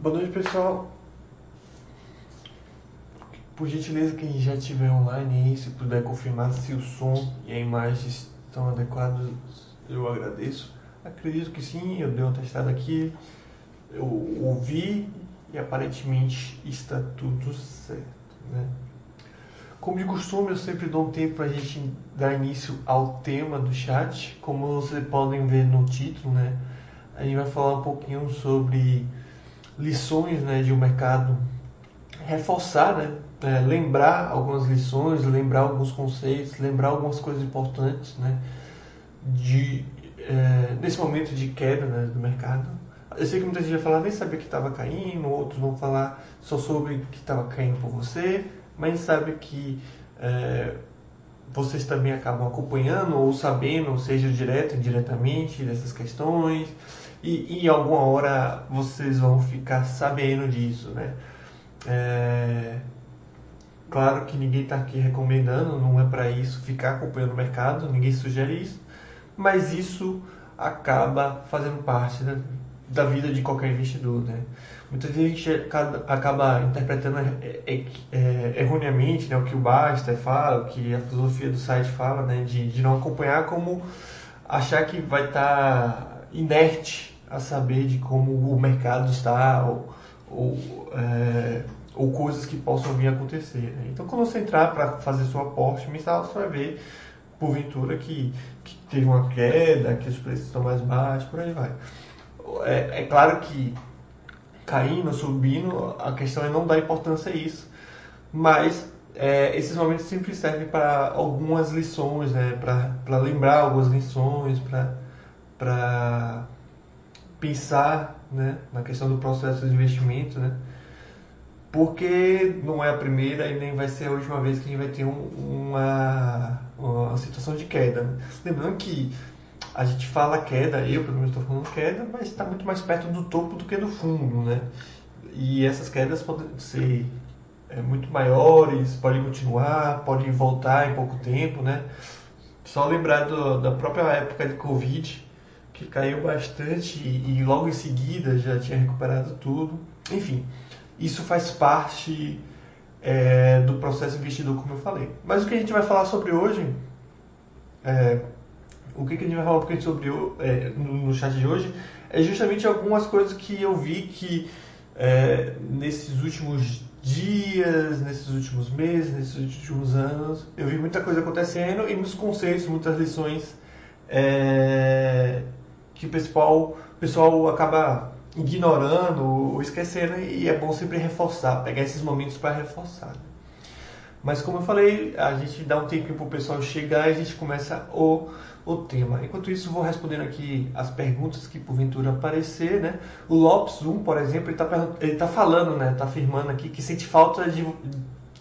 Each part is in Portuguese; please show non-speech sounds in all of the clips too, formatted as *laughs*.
Boa noite, pessoal. Por gentileza, quem já estiver online aí, se puder confirmar se o som e a imagem estão adequados, eu agradeço. Acredito que sim, eu dei uma testada aqui, eu ouvi e aparentemente está tudo certo, né? Como de costume, eu sempre dou um tempo para a gente dar início ao tema do chat. Como vocês podem ver no título, né? A gente vai falar um pouquinho sobre lições né, de um mercado, reforçar, né, é, lembrar algumas lições, lembrar alguns conceitos, lembrar algumas coisas importantes né, de, é, nesse momento de queda né, do mercado. Eu sei que muita gente vai falar, nem sabia que estava caindo, outros vão falar só sobre que estava caindo por você, mas sabe que é, vocês também acabam acompanhando ou sabendo, seja direto ou indiretamente, dessas questões. E, em alguma hora vocês vão ficar sabendo disso, né? É... Claro que ninguém está aqui recomendando, não é para isso ficar acompanhando o mercado, ninguém sugere isso, mas isso acaba fazendo parte né, da vida de qualquer investidor, né? Muita gente acaba interpretando é, é, é, erroneamente né, o que o Baster fala, o que a filosofia do site fala, né, de, de não acompanhar como achar que vai estar tá inerte a saber de como o mercado está ou, ou, é, ou coisas que possam vir a acontecer. Né? Então, quando você entrar para fazer seu aporte mensal, você vai ver, porventura, que, que teve uma queda, que os preços estão mais baixos, por aí vai. É, é claro que caindo, subindo, a questão é não dar importância a isso, mas é, esses momentos sempre servem para algumas lições, né? para lembrar algumas lições, para pensar né? na questão do processo de investimento, né? porque não é a primeira e nem vai ser a última vez que a gente vai ter um, uma, uma situação de queda. Né? Lembrando que a gente fala queda, eu pelo menos estou falando queda, mas está muito mais perto do topo do que do fundo, né? E essas quedas podem ser é, muito maiores, podem continuar, podem voltar em pouco tempo, né? Só lembrar do, da própria época de Covid, que caiu bastante e, e logo em seguida já tinha recuperado tudo. Enfim, isso faz parte é, do processo investidor, como eu falei. Mas o que a gente vai falar sobre hoje, é, o que, a gente vai falar sobre é, no, no, chat de hoje, é justamente algumas coisas que eu vi que é, nesses últimos dias, nesses últimos meses, nesses últimos anos, eu vi muita coisa acontecendo e muitos conceitos, muitas lições é, que o pessoal, o pessoal acaba ignorando ou esquecendo e é bom sempre reforçar, pegar esses momentos para reforçar. Mas como eu falei, a gente dá um tempinho para o pessoal chegar e a gente começa o, o tema. Enquanto isso, vou respondendo aqui as perguntas que porventura aparecer, né? O Lopes 1, por exemplo, ele está ele tá falando, né? Está afirmando aqui que sente falta de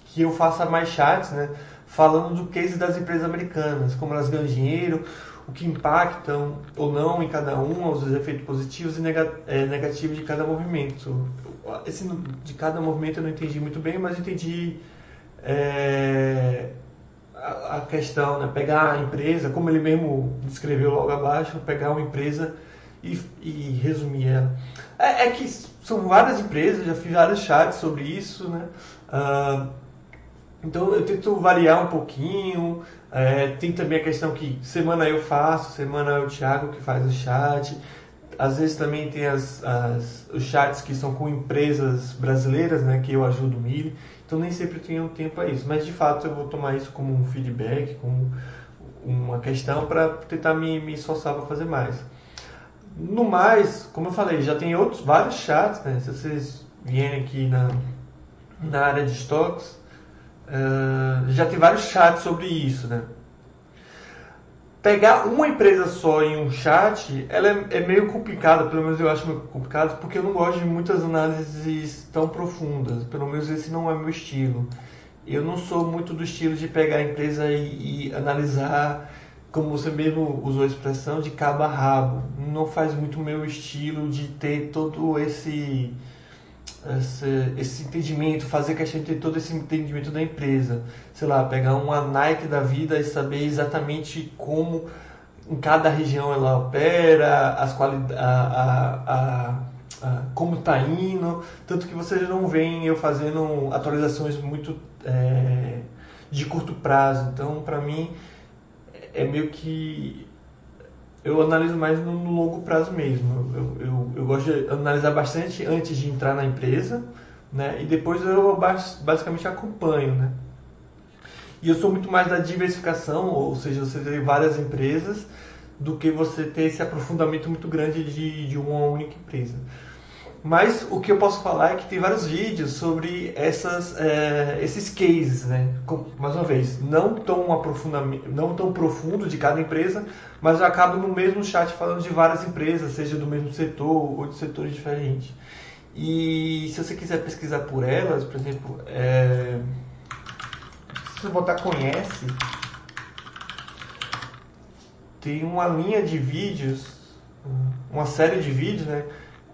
que eu faça mais chats, né? Falando do case das empresas americanas, como elas ganham dinheiro, o que impactam ou não em cada um, os efeitos positivos e é, negativos de cada movimento. Esse de cada movimento eu não entendi muito bem, mas entendi é, a, questão, né? pegar a empresa, como ele mesmo descreveu logo abaixo, pegar uma empresa e, e resumir ela. É, é, que são várias empresas, já fiz vários chats sobre isso, né? Uh, então eu tento variar um pouquinho. É, tem também a questão que semana eu faço, semana é o Thiago que faz o chat. Às vezes também tem as, as, os chats que são com empresas brasileiras, né, que eu ajudo o Mili. Então nem sempre tenho tempo a isso. Mas de fato eu vou tomar isso como um feedback, como uma questão para tentar me, me esforçar para fazer mais. No mais, como eu falei, já tem outros vários chats, né? Se vocês vierem aqui na, na área de estoques, Uh, já tem vários chats sobre isso, né? Pegar uma empresa só em um chat, ela é, é, meio complicada, pelo menos eu acho meio complicado, porque eu não gosto de muitas análises tão profundas, pelo menos esse não é meu estilo. Eu não sou muito do estilo de pegar a empresa e, e analisar, como você mesmo usou a expressão, de cabo a rabo. Não faz muito meu estilo de ter todo esse esse, esse entendimento, fazer questão de ter todo esse entendimento da empresa. Sei lá, pegar uma Nike da vida e saber exatamente como em cada região ela opera, as quali a, a, a, ah, como está indo, tanto que vocês não veem eu fazendo atualizações muito é, de curto prazo. Então, para mim, é meio que eu analiso mais no longo prazo mesmo. Eu, eu, eu, gosto de analisar bastante antes de entrar na empresa, né? E depois eu basicamente acompanho, né? E eu sou muito mais da diversificação, ou seja, você tem várias empresas, do que você ter esse aprofundamento muito grande de, de uma única empresa. Mas o que eu posso falar é que tem vários vídeos sobre essas, é, esses cases, né? mais uma vez, não tão, não tão profundo de cada empresa, mas eu acabo no mesmo chat falando de várias empresas, seja do mesmo setor ou de setores diferentes. E se você quiser pesquisar por elas, por exemplo, é, se você botar conhece, tem uma linha de vídeos, uma série de vídeos, né?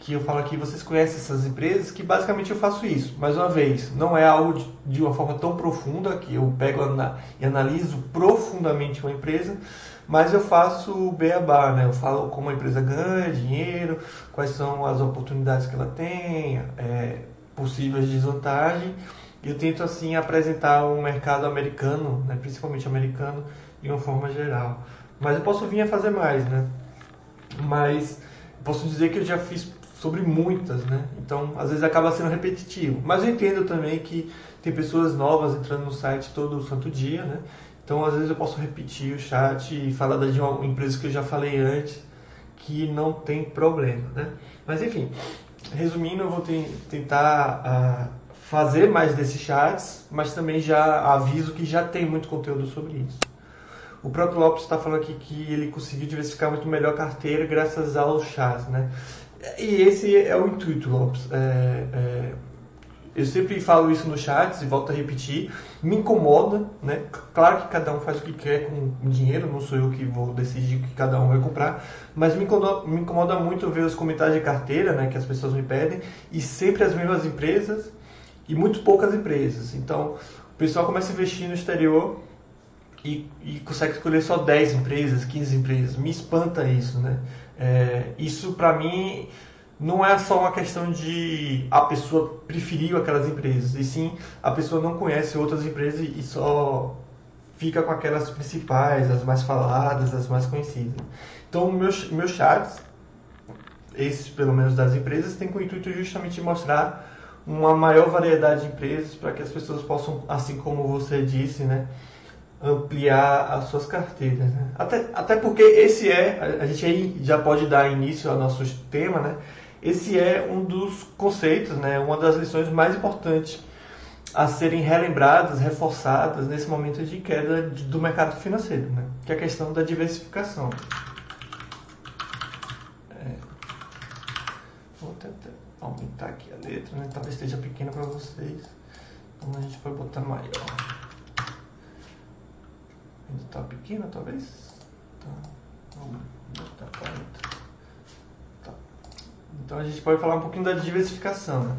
Que eu falo aqui, vocês conhecem essas empresas, que basicamente eu faço isso. Mais uma vez, não é algo de, de uma forma tão profunda, que eu pego e analiso profundamente uma empresa, mas eu faço o beabá, né? Eu falo como a empresa ganha dinheiro, quais são as oportunidades que ela tem, é, possíveis desvantagens. E eu tento, assim, apresentar o um mercado americano, né? principalmente americano, de uma forma geral. Mas eu posso vir a fazer mais, né? Mas posso dizer que eu já fiz sobre muitas, né? Então, às vezes acaba sendo repetitivo. Mas eu entendo também que tem pessoas novas entrando no site todo santo dia, né? Então, às vezes eu posso repetir o chat e falar de uma empresa que eu já falei antes, que não tem problema, né? Mas, enfim, resumindo, eu vou tentar uh, fazer mais desses chats, mas também já aviso que já tem muito conteúdo sobre isso. O próprio Lopes está falando aqui que ele conseguiu diversificar muito melhor a carteira graças aos chats, né? E esse é o intuito, Lopes. É, é, eu sempre falo isso no chat e volto a repetir. Me incomoda, né? Claro que cada um faz o que quer com o dinheiro, não sou eu que vou decidir o que cada um vai comprar, mas me incomoda, me incomoda muito ver os comentários de carteira, né? Que as pessoas me pedem, e sempre as mesmas empresas e muito poucas empresas. Então, o pessoal começa a investir no exterior e, e consegue escolher só 10 empresas, 15 empresas. Me espanta isso, né? É, isso para mim não é só uma questão de a pessoa preferiu aquelas empresas, e sim a pessoa não conhece outras empresas e só fica com aquelas principais, as mais faladas, as mais conhecidas. Então, meus, meus chats, esses pelo menos das empresas, têm com o intuito justamente de mostrar uma maior variedade de empresas para que as pessoas possam, assim como você disse, né, ampliar as suas carteiras. Né? Até, até porque esse é, a gente aí já pode dar início ao nosso tema, né? Esse é um dos conceitos, né? uma das lições mais importantes a serem relembradas, reforçadas nesse momento de queda do mercado financeiro, né? que é a questão da diversificação. É. Vou tentar aumentar aqui a letra, né? talvez esteja pequena para vocês, então a gente pode botar maior. Ainda está pequena, talvez? Tá. Vamos 40. Tá. Então a gente pode falar um pouquinho da diversificação, né?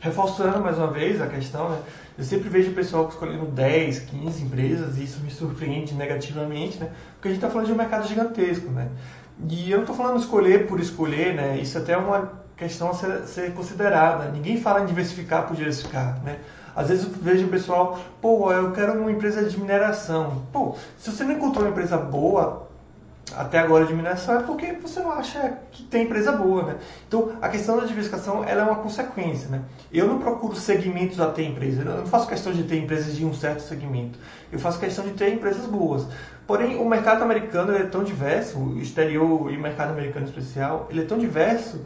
Reforçando mais uma vez a questão, né? Eu sempre vejo o pessoal escolhendo 10, 15 empresas e isso me surpreende negativamente, né? Porque a gente está falando de um mercado gigantesco, né? E eu não estou falando escolher por escolher, né? Isso até é uma questão a ser, ser considerada. Ninguém fala em diversificar por diversificar, né? Às vezes eu vejo o pessoal, pô, eu quero uma empresa de mineração. Pô, se você não encontrou uma empresa boa até agora de mineração é porque você não acha que tem empresa boa, né? Então, a questão da diversificação ela é uma consequência, né? Eu não procuro segmentos a ter empresa, eu não faço questão de ter empresas de um certo segmento. Eu faço questão de ter empresas boas. Porém, o mercado americano é tão diverso, o exterior e o mercado americano especial, ele é tão diverso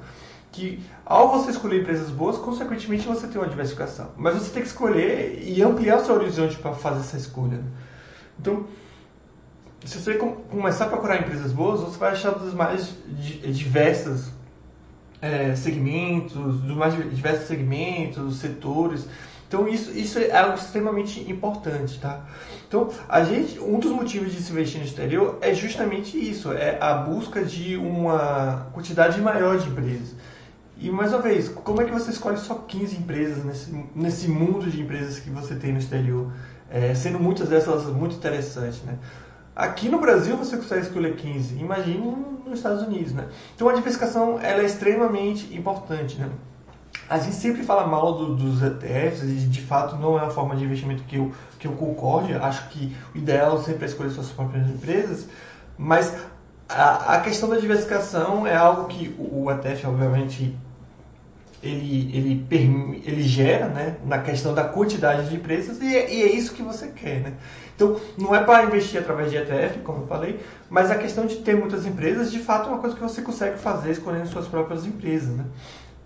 que ao você escolher empresas boas, consequentemente você tem uma diversificação. Mas você tem que escolher e ampliar o seu horizonte para fazer essa escolha. Então, se você começar a procurar empresas boas, você vai achar dos mais diversos é, segmentos, dos mais diversos segmentos, setores. Então isso, isso é algo extremamente importante, tá? Então a gente, um dos motivos de se investir no exterior é justamente isso, é a busca de uma quantidade maior de empresas. E mais uma vez, como é que você escolhe só 15 empresas nesse, nesse mundo de empresas que você tem no exterior? É, sendo muitas dessas muito interessantes, né? Aqui no Brasil você consegue escolher 15, imagine nos Estados Unidos, né? Então a diversificação ela é extremamente importante, né? A gente sempre fala mal do, dos ETFs e de fato não é uma forma de investimento que eu, que eu concorde. Acho que o ideal sempre é escolher suas próprias empresas, mas a, a questão da diversificação é algo que o, o ETF, obviamente, ele, ele, ele gera né, na questão da quantidade de empresas e é, e é isso que você quer. Né? Então, não é para investir através de ETF, como eu falei, mas a questão de ter muitas empresas, de fato, é uma coisa que você consegue fazer escolhendo suas próprias empresas. Né?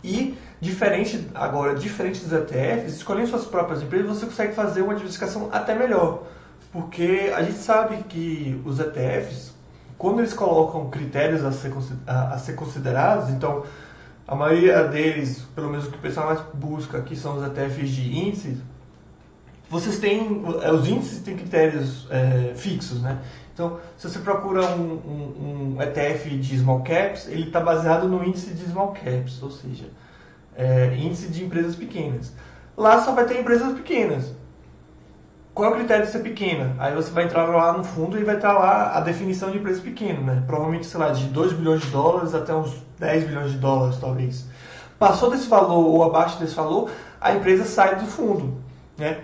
E, diferente agora, diferente dos ETFs, escolhendo suas próprias empresas, você consegue fazer uma diversificação até melhor. Porque a gente sabe que os ETFs, quando eles colocam critérios a ser, a, a ser considerados, então a maioria deles, pelo menos o que o pessoal mais busca aqui são os ETFs de índices, vocês têm, é, os índices têm critérios é, fixos, né? Então, se você procura um, um, um ETF de small caps, ele está baseado no índice de small caps, ou seja, é, índice de empresas pequenas. Lá só vai ter empresas pequenas. Qual é o critério de ser pequena? Aí você vai entrar lá no fundo e vai estar lá a definição de empresa pequena, né? Provavelmente, sei lá, de 2 bilhões de dólares até uns 10 bilhões de dólares, talvez. Passou desse valor ou abaixo desse valor, a empresa sai do fundo, né?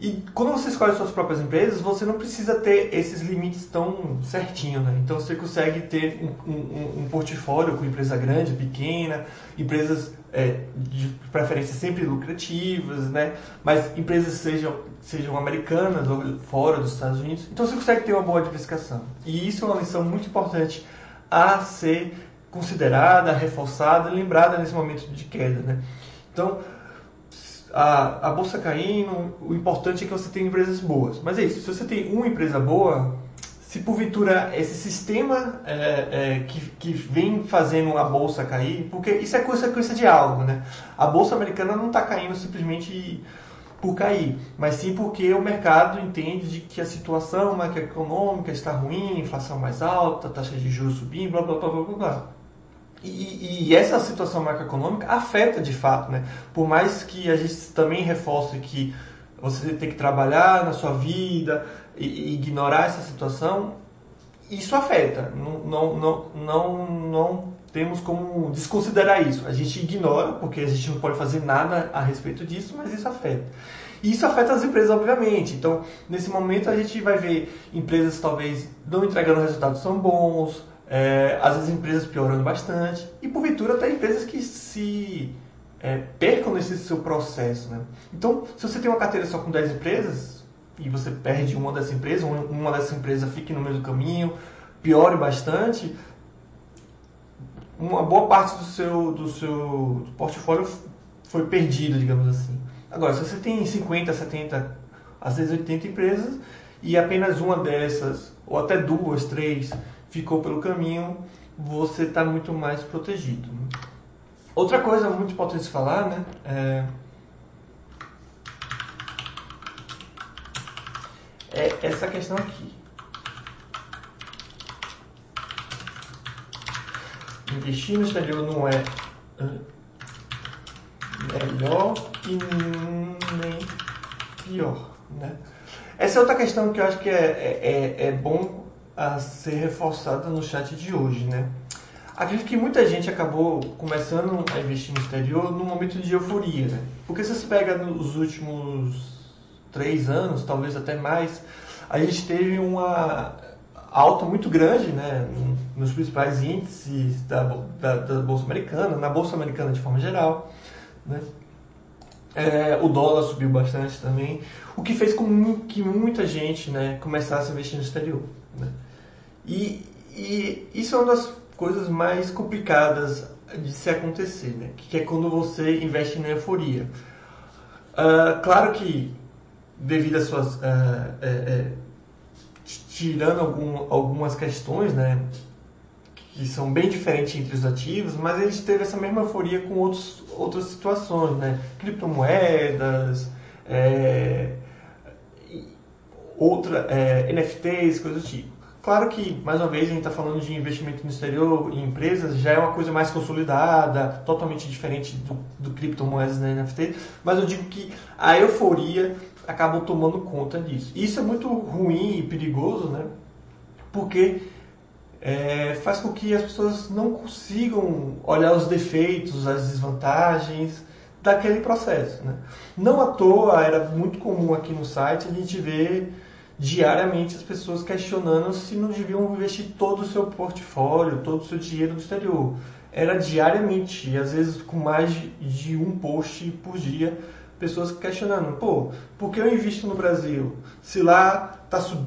E quando você escolhe suas próprias empresas, você não precisa ter esses limites tão certinho, né? Então você consegue ter um, um, um portfólio com empresa grande, pequena, empresas é, de preferência sempre lucrativas, né? Mas empresas sejam, sejam americanas ou fora dos Estados Unidos. Então você consegue ter uma boa diversificação. E isso é uma lição muito importante a ser considerada, reforçada, lembrada nesse momento de queda, né? Então, a, a bolsa caindo, o importante é que você tenha empresas boas. Mas é isso, se você tem uma empresa boa, se porventura esse sistema é, é, que, que vem fazendo a bolsa cair, porque isso é consequência de algo, né? A bolsa americana não está caindo simplesmente por cair, mas sim porque o mercado entende de que a situação macroeconômica está ruim, inflação mais alta, taxa de juros subindo, blá blá blá blá blá. E, e, essa situação macroeconômica afeta de fato, né? Por mais que a gente também reforce que você tem que trabalhar na sua vida ignorar essa situação, isso afeta. Não, não, não, não, não temos como desconsiderar isso. A gente ignora, porque a gente não pode fazer nada a respeito disso, mas isso afeta. E isso afeta as empresas, obviamente. Então, nesse momento, a gente vai ver empresas talvez não entregando resultados tão bons, é, às vezes empresas piorando bastante e porventura até empresas que se é, percam nesse seu processo. Né? Então, se você tem uma carteira só com 10 empresas e você perde uma dessas empresas, uma dessas empresas fique no mesmo caminho, piore bastante, uma boa parte do seu, do seu portfólio foi perdida, digamos assim. Agora, se você tem 50, 70, às vezes 80 empresas e apenas uma dessas, ou até duas, três, ficou pelo caminho, você está muito mais protegido. Outra coisa muito importante de falar, né? É, é essa questão aqui. Investir no exterior não é melhor e nem pior, né? Essa é outra questão que eu acho que é, é, é, é bom a ser reforçada no chat de hoje, né? Acredito que muita gente acabou começando a investir no exterior num momento de euforia, né? Porque se você pega nos últimos três anos, talvez até mais, a gente teve uma alta muito grande, né? Nos principais índices da, da, da Bolsa Americana, na Bolsa Americana de forma geral, né? É, o dólar subiu bastante também, o que fez com que muita gente né, começasse a investir no exterior. Né? E, e isso é uma das coisas mais complicadas de se acontecer, né? que é quando você investe na euforia. Uh, claro que, devido às suas. Uh, é, é, tirando algum, algumas questões, né? que são bem diferentes entre os ativos, mas a gente teve essa mesma euforia com outros, outras situações, né? Criptomoedas, é, outra, é, NFTs, coisas do tipo. Claro que, mais uma vez, a gente está falando de investimento no exterior em empresas, já é uma coisa mais consolidada, totalmente diferente do, do criptomoedas da NFT, mas eu digo que a euforia acabou tomando conta disso. Isso é muito ruim e perigoso, né? porque é, faz com que as pessoas não consigam olhar os defeitos, as desvantagens daquele processo. Né? Não à toa era muito comum aqui no site a gente ver diariamente as pessoas questionando se não deviam investir todo o seu portfólio, todo o seu dinheiro no exterior. Era diariamente, às vezes com mais de um post por dia, pessoas questionando, pô, por que eu invisto no Brasil? Se lá tá sub...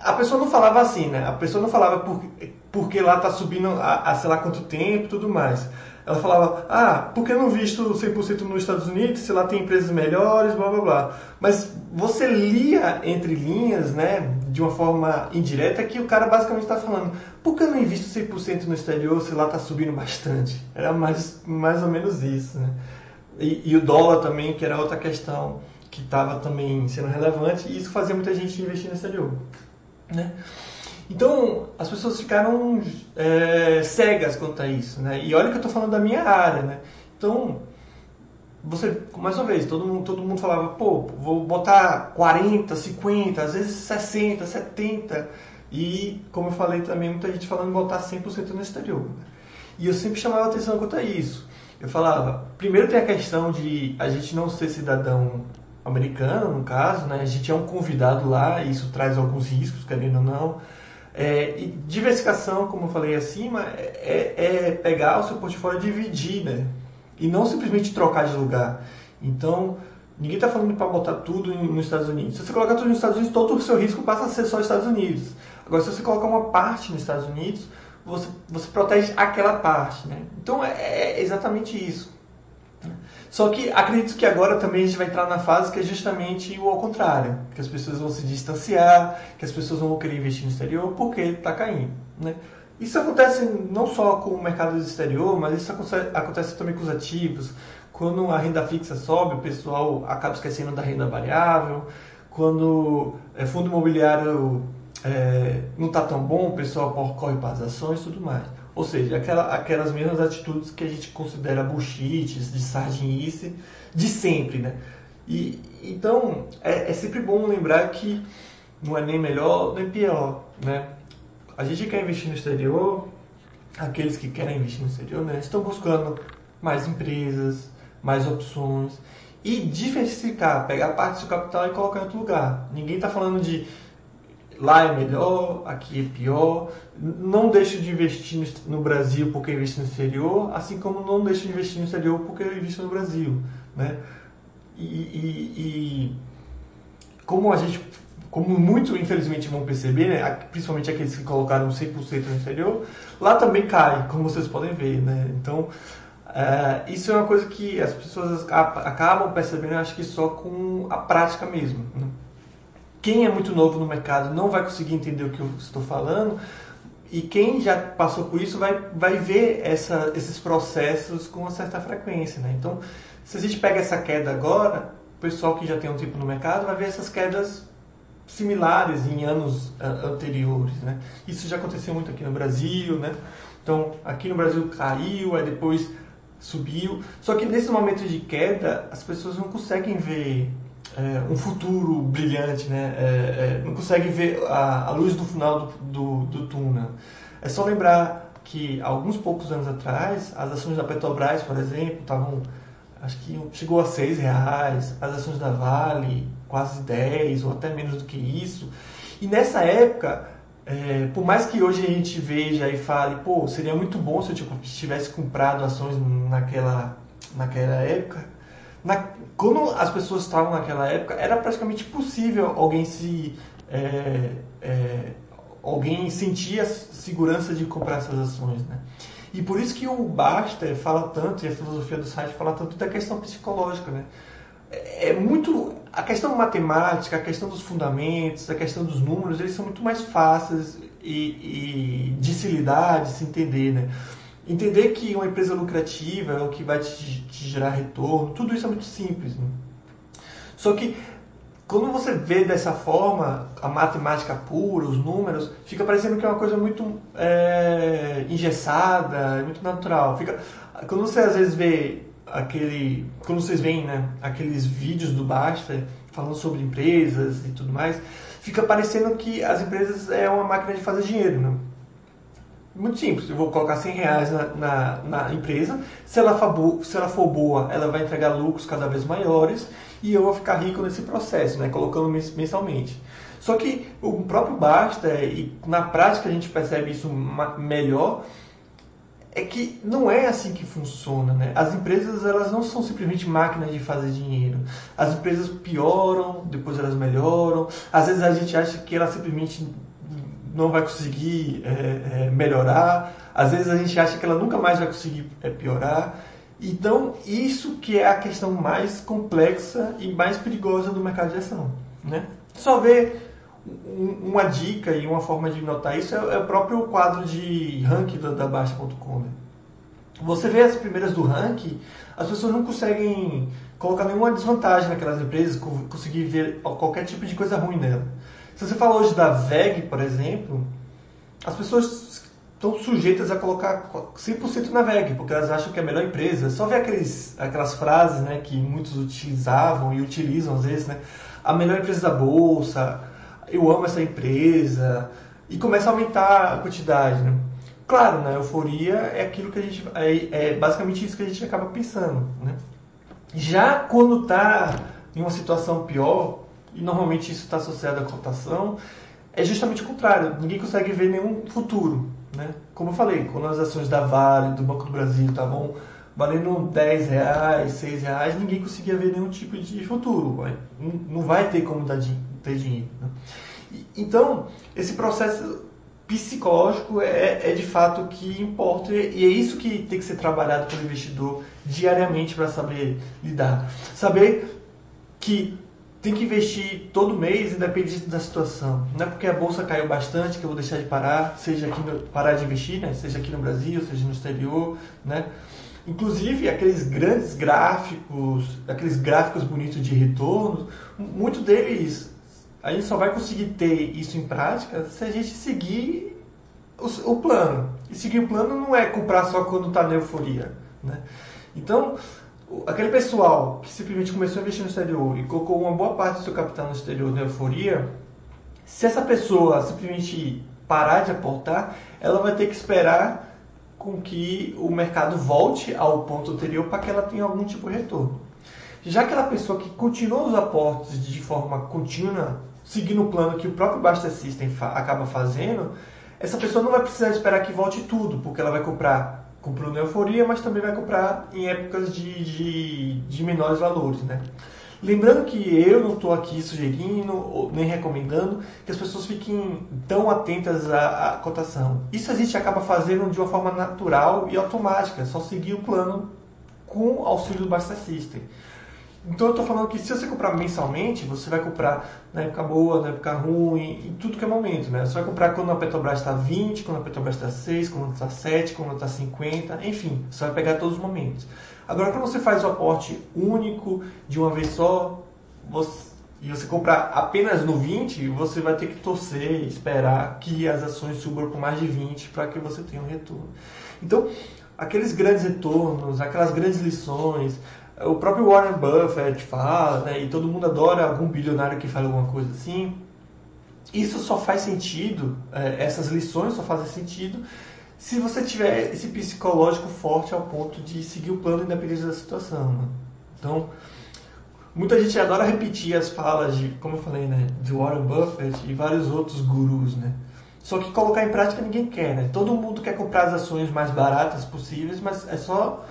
A pessoa não falava assim, né? A pessoa não falava por, porque lá tá subindo há, sei lá quanto tempo e tudo mais. Ela falava, ah, por que não visto 100% nos Estados Unidos, se lá tem empresas melhores, blá blá blá. Mas você lia entre linhas, né, de uma forma indireta, que o cara basicamente está falando, por que eu não invisto 100% no exterior se lá está subindo bastante? Era mais, mais ou menos isso, né? E, e o dólar também, que era outra questão que estava também sendo relevante, e isso fazia muita gente investir no exterior, né? Então, as pessoas ficaram é, cegas quanto a isso, né? E olha que eu estou falando da minha área, né? Então, você, mais uma vez, todo mundo, todo mundo falava, pô, vou botar 40, 50, às vezes 60, 70. E, como eu falei também, muita gente falando botar 100% no exterior. E eu sempre chamava atenção quanto a isso. Eu falava, primeiro tem a questão de a gente não ser cidadão americano, no caso, né? A gente é um convidado lá, e isso traz alguns riscos, querendo ou não. É, e diversificação, como eu falei acima, é, é, pegar o seu portfólio e dividir, né? E não simplesmente trocar de lugar. Então, ninguém está falando para botar tudo nos Estados Unidos. Se você colocar tudo nos Estados Unidos, todo o seu risco passa a ser só Estados Unidos. Agora, se você colocar uma parte nos Estados Unidos, você, você protege aquela parte, né? Então, é, é exatamente isso. Só que acredito que agora também a gente vai entrar na fase que é justamente o ao contrário, que as pessoas vão se distanciar, que as pessoas vão querer investir no exterior porque está caindo, né? Isso acontece não só com o mercado exterior, mas isso acontece também com os ativos. Quando a renda fixa sobe, o pessoal acaba esquecendo da renda variável. Quando é, fundo imobiliário é, não está tão bom, o pessoal corre para as ações e tudo mais. Ou seja, aquela, aquelas mesmas atitudes que a gente considera buchites, de sardinice, de sempre, né? E, então, é, é sempre bom lembrar que não é nem melhor nem pior, né? A gente quer investir no exterior, aqueles que querem investir no exterior, né, estão buscando mais empresas, mais opções e diversificar, pegar parte do capital e colocar em outro lugar. Ninguém está falando de lá é melhor, aqui é pior. Não deixe de investir no Brasil porque investe no exterior, assim como não deixe de investir no exterior porque investe no Brasil, né? E, e, e como a gente, como muito infelizmente vão perceber, né? principalmente aqueles que colocaram 100% no exterior, lá também cai, como vocês podem ver, né? Então é, isso é uma coisa que as pessoas acabam percebendo, acho que só com a prática mesmo. Né? Quem é muito novo no mercado não vai conseguir entender o que eu estou falando, e quem já passou por isso vai, vai ver essa, esses processos com uma certa frequência. Né? Então, se a gente pega essa queda agora, o pessoal que já tem um tempo no mercado vai ver essas quedas similares em anos anteriores. Né? Isso já aconteceu muito aqui no Brasil. Né? Então, aqui no Brasil caiu, aí depois subiu. Só que nesse momento de queda, as pessoas não conseguem ver é, um futuro brilhante, né? É, é, não consegue ver a, a luz no final do, do, do, túnel. É só lembrar que alguns poucos anos atrás, as ações da Petrobras, por exemplo, estavam, acho que chegou a seis reais, as ações da Vale quase 10 ou até menos do que isso. E nessa época, é, por mais que hoje a gente veja e fale, pô, seria muito bom se eu tipo, tivesse comprado ações naquela, naquela época, na, quando as pessoas estavam naquela época, era praticamente possível alguém se. É, é, alguém sentir a segurança de comprar essas ações. Né? E por isso que o Baster fala tanto, e a filosofia do site fala tanto da questão psicológica. Né? É, é muito. A questão matemática, a questão dos fundamentos, a questão dos números, eles são muito mais fáceis e, e de se lidar, de se entender. Né? Entender que uma empresa lucrativa é o que vai te, te gerar retorno, tudo isso é muito simples. Né? Só que quando você vê dessa forma a matemática pura, os números, fica parecendo que é uma coisa muito é, engessada, muito natural. Fica, quando você às vezes vê aquele, quando vocês veem, né, aqueles vídeos do Basta falando sobre empresas e tudo mais, fica parecendo que as empresas é uma máquina de fazer dinheiro, né? Muito simples, eu vou colocar 100 reais na, na, na empresa, se ela, for, se ela for boa, ela vai entregar lucros cada vez maiores e eu vou ficar rico nesse processo, né, colocando mensalmente. Só que o próprio Basta, e na prática a gente percebe isso melhor, é que não é assim que funciona, né? As empresas elas não são simplesmente máquinas de fazer dinheiro. As empresas pioram, depois elas melhoram. Às vezes a gente acha que ela simplesmente não vai conseguir é, é, melhorar. Às vezes a gente acha que ela nunca mais vai conseguir é, piorar. Então isso que é a questão mais complexa e mais perigosa do mercado de ação, né? Só ver uma dica e uma forma de notar isso é, é o próprio quadro de ranking da, da Baixa.com. Né? Você vê as primeiras do ranking, as pessoas não conseguem colocar nenhuma desvantagem naquelas empresas, conseguir ver qualquer tipo de coisa ruim nela. Se você fala hoje da VEG, por exemplo, as pessoas estão sujeitas a colocar 100% na VEG, porque elas acham que é a melhor empresa. Só ver aqueles, aquelas frases né, que muitos utilizavam e utilizam às vezes, né? A melhor empresa da Bolsa, eu amo essa empresa, e começa a aumentar a quantidade, né? Claro, na euforia é aquilo que a gente é, é, basicamente isso que a gente acaba pensando, né? Já quando está em uma situação pior, e normalmente isso está associado à cotação, é justamente o contrário. Ninguém consegue ver nenhum futuro, né? Como eu falei, quando as ações da Vale, do Banco do Brasil estavam valendo 10 reais, 6 reais, ninguém conseguia ver nenhum tipo de futuro. Não vai ter como dar ter dinheiro. Né? Então, esse processo psicológico é, é de fato que importa e é isso que tem que ser trabalhado pelo investidor diariamente para saber lidar. Saber que tem que investir todo mês, independente da situação. Não é porque a bolsa caiu bastante que eu vou deixar de parar, seja aqui no, parar de investir, né? seja aqui no Brasil, seja no exterior, né? Inclusive aqueles grandes gráficos, aqueles gráficos bonitos de retorno, muito deles a gente só vai conseguir ter isso em prática se a gente seguir o, o plano. E seguir o plano não é comprar só quando está na euforia. Né? Então, aquele pessoal que simplesmente começou a investir no exterior e colocou uma boa parte do seu capital no exterior na euforia, se essa pessoa simplesmente parar de aportar, ela vai ter que esperar com que o mercado volte ao ponto anterior para que ela tenha algum tipo de retorno. Já aquela pessoa que continua os aportes de forma contínua seguindo o plano que o próprio Basta System fa acaba fazendo, essa pessoa não vai precisar esperar que volte tudo, porque ela vai comprar, comprou na euforia, mas também vai comprar em épocas de, de, de menores valores, né? Lembrando que eu não estou aqui sugerindo nem recomendando que as pessoas fiquem tão atentas à, à, cotação. Isso a gente acaba fazendo de uma forma natural e automática, só seguir o plano com auxílio do Basta System. Então eu estou falando que se você comprar mensalmente, você vai comprar na época boa, na época ruim, em tudo que é momento, né? Você vai comprar quando a Petrobras está 20, quando a Petrobras está 6, quando está 7, quando está 50, enfim, você vai pegar todos os momentos. Agora, quando você faz o aporte único, de uma vez só, você, e você comprar apenas no 20, você vai ter que torcer, esperar que as ações subam por mais de 20 para que você tenha um retorno. Então, aqueles grandes retornos, aquelas grandes lições, o próprio Warren Buffett fala, né, e todo mundo adora algum bilionário que fala alguma coisa assim. Isso só faz sentido, é, essas lições só fazem sentido se você tiver esse psicológico forte ao ponto de seguir o plano independente da situação. Né? Então, muita gente adora repetir as falas de, como eu falei, né, de Warren Buffett e vários outros gurus, né? Só que colocar em prática ninguém quer, né? Todo mundo quer comprar as ações mais baratas possíveis, mas é só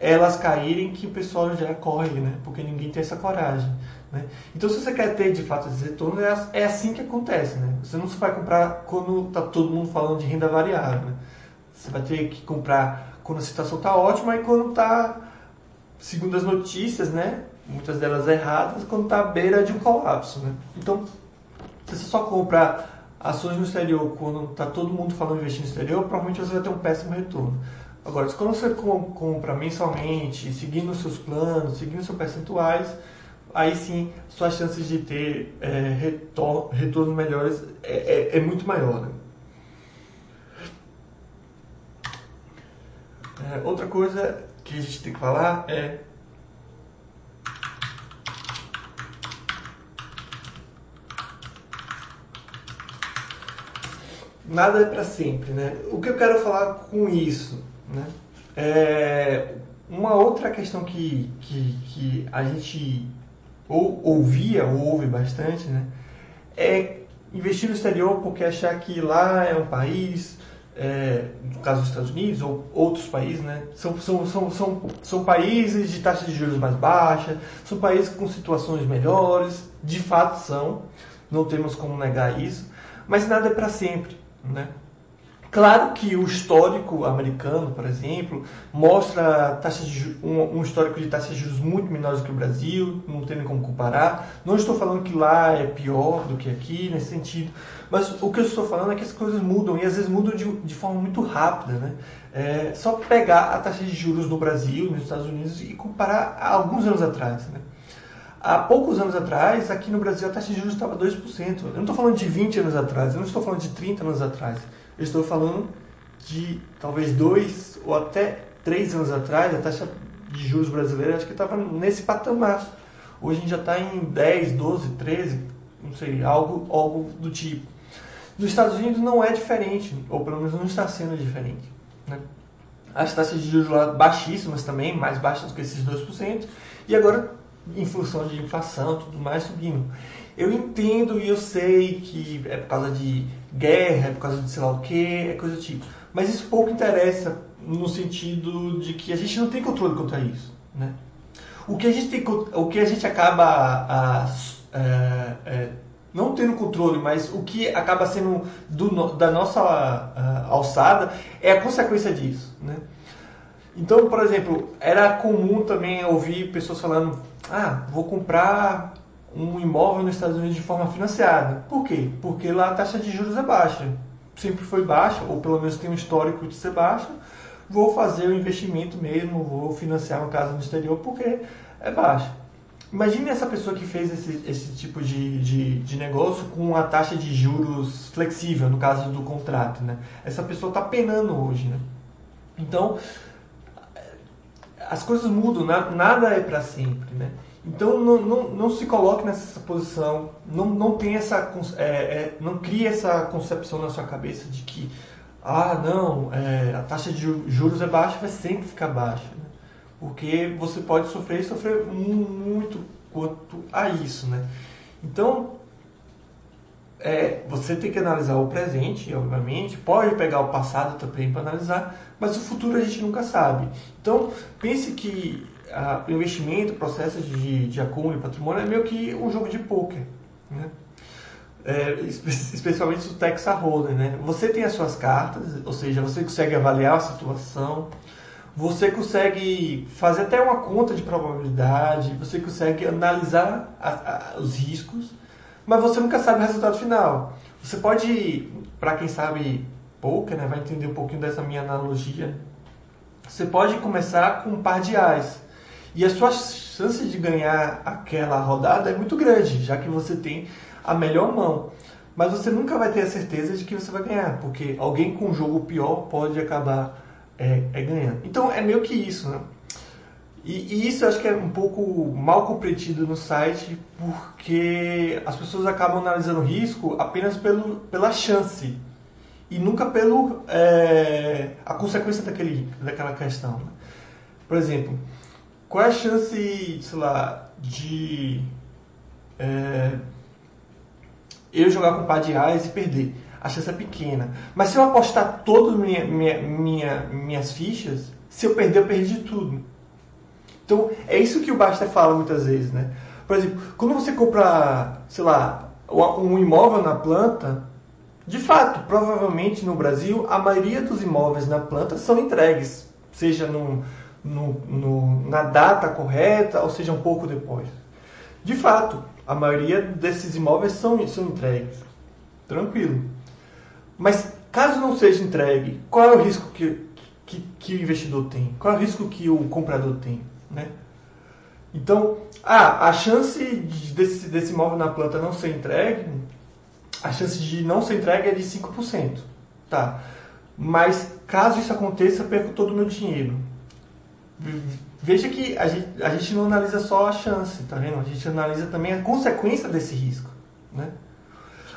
elas caírem que o pessoal já corre, né? Porque ninguém tem essa coragem. Né? Então, se você quer ter de fato esse retorno, é, é assim que acontece, né? Você não vai comprar quando está todo mundo falando de renda variável. Né? Você vai ter que comprar quando a situação está ótima e quando está, segundo as notícias, né? Muitas delas erradas, quando está à beira de um colapso, né? Então, se você só comprar ações no exterior quando está todo mundo falando de investir no exterior, provavelmente você vai ter um péssimo retorno. Agora, se quando você compra mensalmente, seguindo seus planos, seguindo seus percentuais, aí sim suas chances de ter é, retor retornos melhores é, é, é, muito maior. Né? É, outra coisa que a gente tem que falar é nada é para sempre, né? O que eu quero falar com isso? Né? É uma outra questão que, que, que a gente ou, ouvia ou ouve bastante, né? É investir no exterior porque achar que lá é um país, é, no caso dos Estados Unidos ou outros países, né? São, são, são, são, são países de taxa de juros mais baixa, são países com situações melhores, de fato são, não temos como negar isso, mas nada é para sempre, né? Claro que o histórico americano, por exemplo, mostra taxa de, um, um, histórico de taxas de juros muito menores que o Brasil, não tem nem como comparar. Não estou falando que lá é pior do que aqui, nesse sentido. Mas o que eu estou falando é que as coisas mudam, e às vezes mudam de, de forma muito rápida. Né? É só pegar a taxa de juros no Brasil, nos Estados Unidos, e comparar a alguns anos atrás. Né? Há poucos anos atrás, aqui no Brasil, a taxa de juros estava 2%. Eu não estou falando de 20 anos atrás, eu não estou falando de 30 anos atrás. Eu estou falando de talvez dois ou até três anos atrás, a taxa de juros brasileira acho que estava nesse patamar. Hoje a gente já está em 10, 12, 13, não sei, algo, algo do tipo. Nos Estados Unidos não é diferente, ou pelo menos não está sendo diferente. Né? As taxas de juros lá baixíssimas também, mais baixas do que esses 2%, e agora, em função de inflação tudo mais, subindo. Eu entendo e eu sei que é por causa de guerra, é por causa de sei lá o que, é coisa do tipo. Mas isso pouco interessa no sentido de que a gente não tem controle contra isso, né? O que a gente tem, o que a gente acaba a, a, é, é, não tendo controle, mas o que acaba sendo do, da nossa a, alçada é a consequência disso, né? Então, por exemplo, era comum também ouvir pessoas falando: ah, vou comprar um imóvel nos Estados Unidos de forma financiada. Por quê? Porque lá a taxa de juros é baixa. Sempre foi baixa, ou pelo menos tem um histórico de ser baixa. Vou fazer o investimento mesmo, vou financiar uma casa no exterior porque é baixa. Imagine essa pessoa que fez esse, esse tipo de, de, de, negócio com a taxa de juros flexível, no caso do contrato. Né? Essa pessoa está penando hoje. Né? Então, as coisas mudam, nada é para sempre. Né? Então não, não, não se coloque nessa posição, não, não tem essa, é, é, não crie essa concepção na sua cabeça de que ah não, é, a taxa de juros é baixa, vai sempre ficar baixa, né? porque você pode sofrer e sofrer muito quanto a isso, né? Então é, você tem que analisar o presente, obviamente, pode pegar o passado também para analisar, mas o futuro a gente nunca sabe. Então pense que o investimento, o processo de, de acúmulo de patrimônio é meio que um jogo de poker, né? É, *laughs* especialmente o Texas Hold'em, né? Você tem as suas cartas, ou seja, você consegue avaliar a situação, você consegue fazer até uma conta de probabilidade, você consegue analisar a, a, os riscos, mas você nunca sabe o resultado final. Você pode, para quem sabe poker, né, vai entender um pouquinho dessa minha analogia, você pode começar com um par de ais. E a sua chance de ganhar aquela rodada é muito grande, já que você tem a melhor mão. Mas você nunca vai ter a certeza de que você vai ganhar, porque alguém com um jogo pior pode acabar é, é ganhando. Então é meio que isso, né? E, e, isso eu acho que é um pouco mal compreendido no site, porque as pessoas acabam analisando o risco apenas pelo, pela chance e nunca pelo é, a consequência daquele, daquela questão. Né? Por exemplo, qual é a chance, sei lá, de é, eu jogar com um par de reais e perder? A chance é pequena. Mas se eu apostar todas minha, minha, minha, minhas fichas, se eu perder, eu perdi tudo. Então, é isso que o Basta fala muitas vezes, né? Por exemplo, quando você compra, sei lá, um imóvel na planta, de fato, provavelmente no Brasil, a maioria dos imóveis na planta são entregues, seja num no, no, na data correta, ou seja, um pouco depois. De fato, a maioria desses imóveis são, são entregues. Tranquilo. Mas caso não seja entregue, qual é o risco que, que, que o investidor tem? Qual é o risco que o comprador tem? Né? Então, ah, a chance de, desse, desse imóvel na planta não ser entregue, a chance de não ser entregue é de 5%. Tá. Mas caso isso aconteça, eu perco todo o meu dinheiro veja que a gente, a gente não analisa só a chance, tá vendo? A gente analisa também a consequência desse risco, né?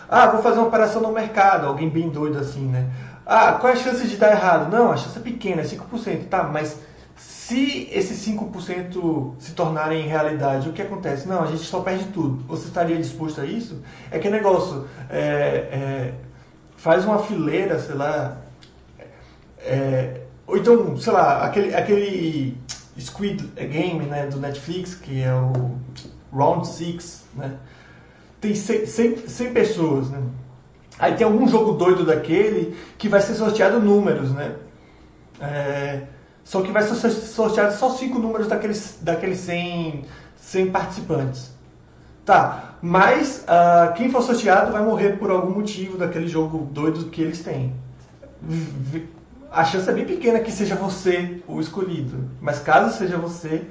Ah, vou fazer uma operação no mercado, alguém bem doido assim, né? Ah, qual é a chance de dar errado? Não, a chance é pequena, é 5%, tá, mas se esses 5% se tornarem realidade, o que acontece? Não, a gente só perde tudo. Você estaria disposto a isso? É que negócio, é, é, faz uma fileira, sei lá, é, ou então, sei lá, aquele, aquele Squid Game né, do Netflix, que é o Round 6, né? Tem 100, 100, 100 pessoas, né? Aí tem algum jogo doido daquele que vai ser sorteado números, né? É, só que vai ser sorteado só cinco números daqueles, daqueles 100, 100 participantes. Tá, mas uh, quem for sorteado vai morrer por algum motivo daquele jogo doido que eles têm. A chance é bem pequena que seja você o escolhido. Mas caso seja você,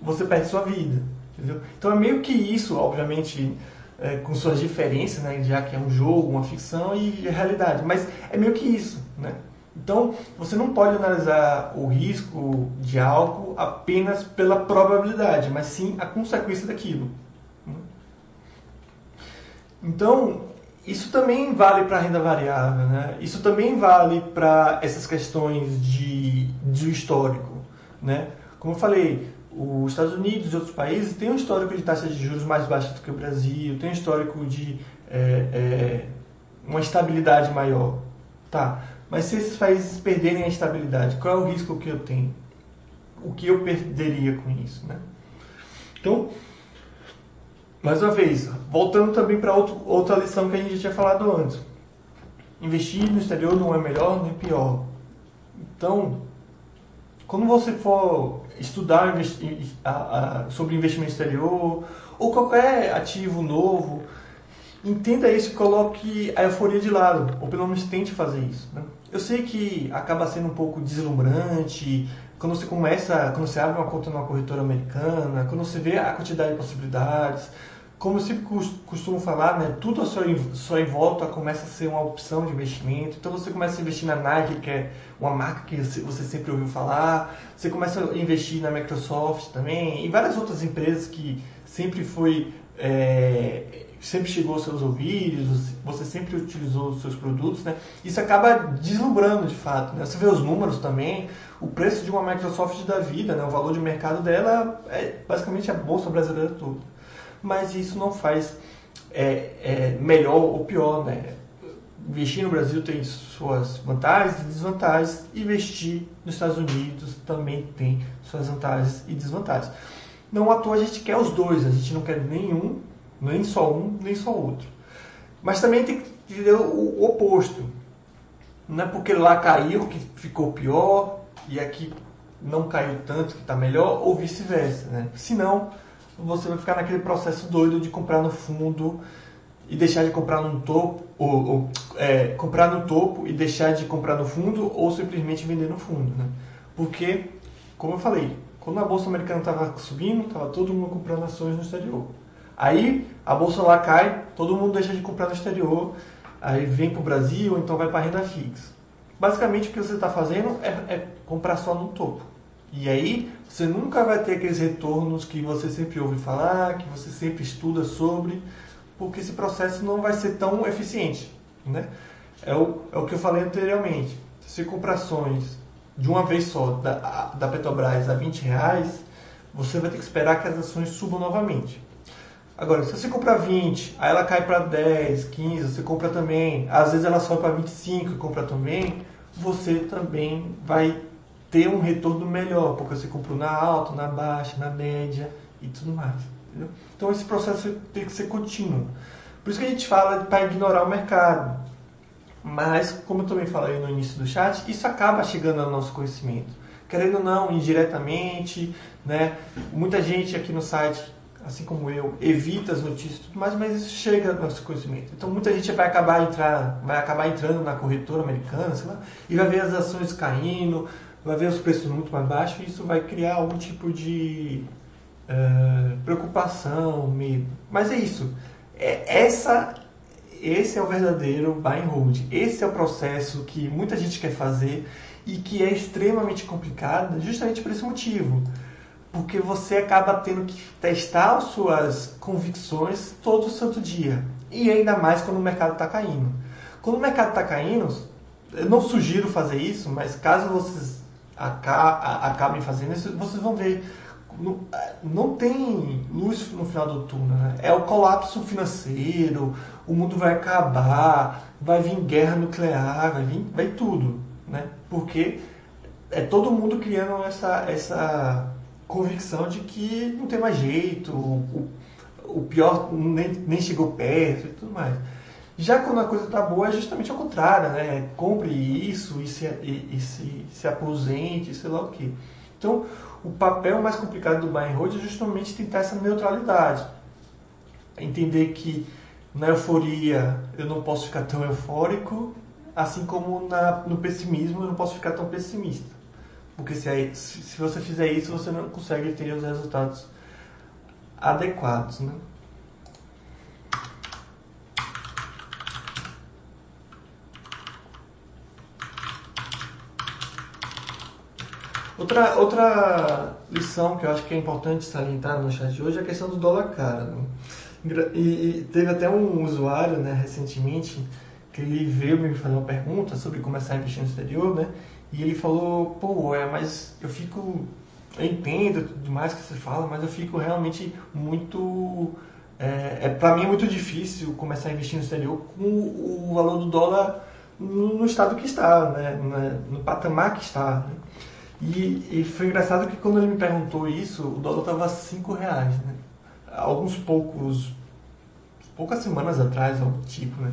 você perde sua vida. Entendeu? Então é meio que isso, obviamente é, com suas diferenças, né, já que é um jogo, uma ficção e a realidade. Mas é meio que isso, né? Então, você não pode analisar o risco de algo apenas pela probabilidade, mas sim a consequência daquilo. Então, isso também vale para a renda variável, né? Isso também vale para essas questões de, de histórico, né? Como eu falei, os Estados Unidos e outros países têm um histórico de taxa de juros mais baixa do que o Brasil, tem um histórico de é, é, uma estabilidade maior. Tá, mas se esses países perderem a estabilidade, qual é o risco que eu tenho? O que eu perderia com isso, né? Então, mais uma vez, voltando também para outra lição que a gente já tinha falado antes. Investir no exterior não é melhor nem pior. Então, quando você for estudar sobre investimento exterior ou qualquer ativo novo, entenda isso e coloque a euforia de lado, ou pelo menos tente fazer isso. Né? Eu sei que acaba sendo um pouco deslumbrante quando você começa, quando você abre uma conta numa corretora americana, quando você vê a quantidade de possibilidades, como eu sempre costumo falar, né, tudo ao seu, sua em volta começa a ser uma opção de investimento. Então você começa a investir na Nike, que é uma marca que você sempre ouviu falar. Você começa a investir na Microsoft também e várias outras empresas que sempre foi é, sempre chegou aos seus ouvidos, você sempre utilizou os seus produtos, né? Isso acaba deslumbrando de fato, né? Você vê os números também, o preço de uma Microsoft da vida, né? O valor de mercado dela é basicamente a bolsa brasileira toda mas isso não faz é, é, melhor ou pior, né? Investir no Brasil tem suas vantagens e desvantagens, investir nos Estados Unidos também tem suas vantagens e desvantagens. Não à toa a gente quer os dois, a gente não quer nenhum, nem só um, nem só outro. Mas também tem que ver o oposto. Não é porque lá caiu que ficou pior e aqui não caiu tanto que está melhor, ou vice-versa. Né? Senão, você vai ficar naquele processo doido de comprar no fundo e deixar de comprar no topo, ou, ou é, comprar no topo e deixar de comprar no fundo, ou simplesmente vender no fundo, né? Porque, como eu falei, quando a bolsa americana estava subindo, estava todo mundo comprando ações no exterior. Aí a bolsa lá cai, todo mundo deixa de comprar no exterior, aí vem para o Brasil, então vai para a renda fixa. Basicamente o que você está fazendo é, é comprar só no topo. E aí você nunca vai ter aqueles retornos que você sempre ouve falar, que você sempre estuda sobre, porque esse processo não vai ser tão eficiente. Né? É, o, é o que eu falei anteriormente. Se comprar ações de uma vez só da, da Petrobras a 20 reais, você vai ter que esperar que as ações subam novamente. Agora, se você comprar 20, aí ela cai para 10, 15, você compra também, às vezes ela sobe para 25 e compra também, você também vai ter um retorno melhor, porque você comprou na alta, na baixa, na média e tudo mais. Entendeu? Então esse processo tem que ser contínuo. Por isso que a gente fala para ignorar o mercado. Mas, como eu também falei no início do chat, isso acaba chegando ao nosso conhecimento. Querendo ou não, indiretamente, né? Muita gente aqui no site, assim como eu, evita as notícias e tudo mais, mas isso chega ao nosso conhecimento. Então muita gente vai acabar, entrar, vai acabar entrando na corretora americana, sei lá, e vai ver as ações caindo, vai ver os preços muito mais baixos e isso vai criar algum tipo de uh, preocupação, medo. Mas é isso. É, essa, esse é o verdadeiro buy and hold. Esse é o processo que muita gente quer fazer e que é extremamente complicado justamente por esse motivo. Porque você acaba tendo que testar as suas convicções todo santo dia. e ainda mais quando o mercado está caindo. Quando o mercado está caindo, eu não sugiro fazer isso, mas caso vocês acabem fazendo isso, vocês vão ver não tem luz no final do túnel. Né? É o colapso financeiro, o mundo vai acabar, vai vir guerra nuclear, vai vir vai tudo. Né? Porque é todo mundo criando essa, essa convicção de que não tem mais jeito, o, o pior nem, nem chegou perto e tudo mais. Já quando a coisa está boa é justamente ao contrário, né? Compre isso e se, e, e se, se aposente, sei lá o quê. Então, o papel mais complicado do buy and hold é justamente tentar essa neutralidade. Entender que na euforia eu não posso ficar tão eufórico, assim como na, no pessimismo eu não posso ficar tão pessimista. Porque se, aí, se, você fizer isso, você não consegue ter os resultados adequados. Né? Outra, outra lição que eu acho que é importante salientar no chat de hoje é a questão do dólar cara. Né? E, e, teve até um usuário né, recentemente que ele veio me fazer uma pergunta sobre começar a investir no exterior, né? E ele falou, pô, é, mas eu fico, eu entendo tudo mais que você fala, mas eu fico realmente muito, é, é para mim é muito difícil começar a investir no exterior com o, valor do dólar no, no, estado que está, né? no, no patamar que está. Né? E, e, foi engraçado que quando ele me perguntou isso, o dólar estava 5 reais, né? Alguns poucos, poucas semanas atrás, algo tipo, né?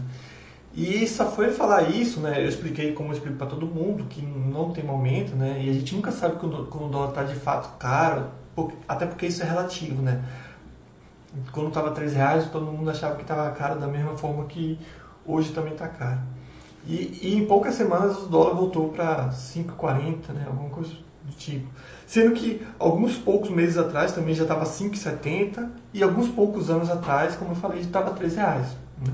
E só foi falar isso, né? Eu expliquei como eu explico para todo mundo que não tem momento, né? E a gente nunca sabe quando, o dólar está de fato caro, até porque isso é relativo, né? Quando estava 3 reais, todo mundo achava que estava caro da mesma forma que hoje também está caro. E, e, em poucas semanas o dólar voltou para 5,40, né? alguma coisa do tipo. Sendo que alguns poucos meses atrás também já estava 5,70 e alguns poucos anos atrás, como eu falei, estava 3 reais. Né?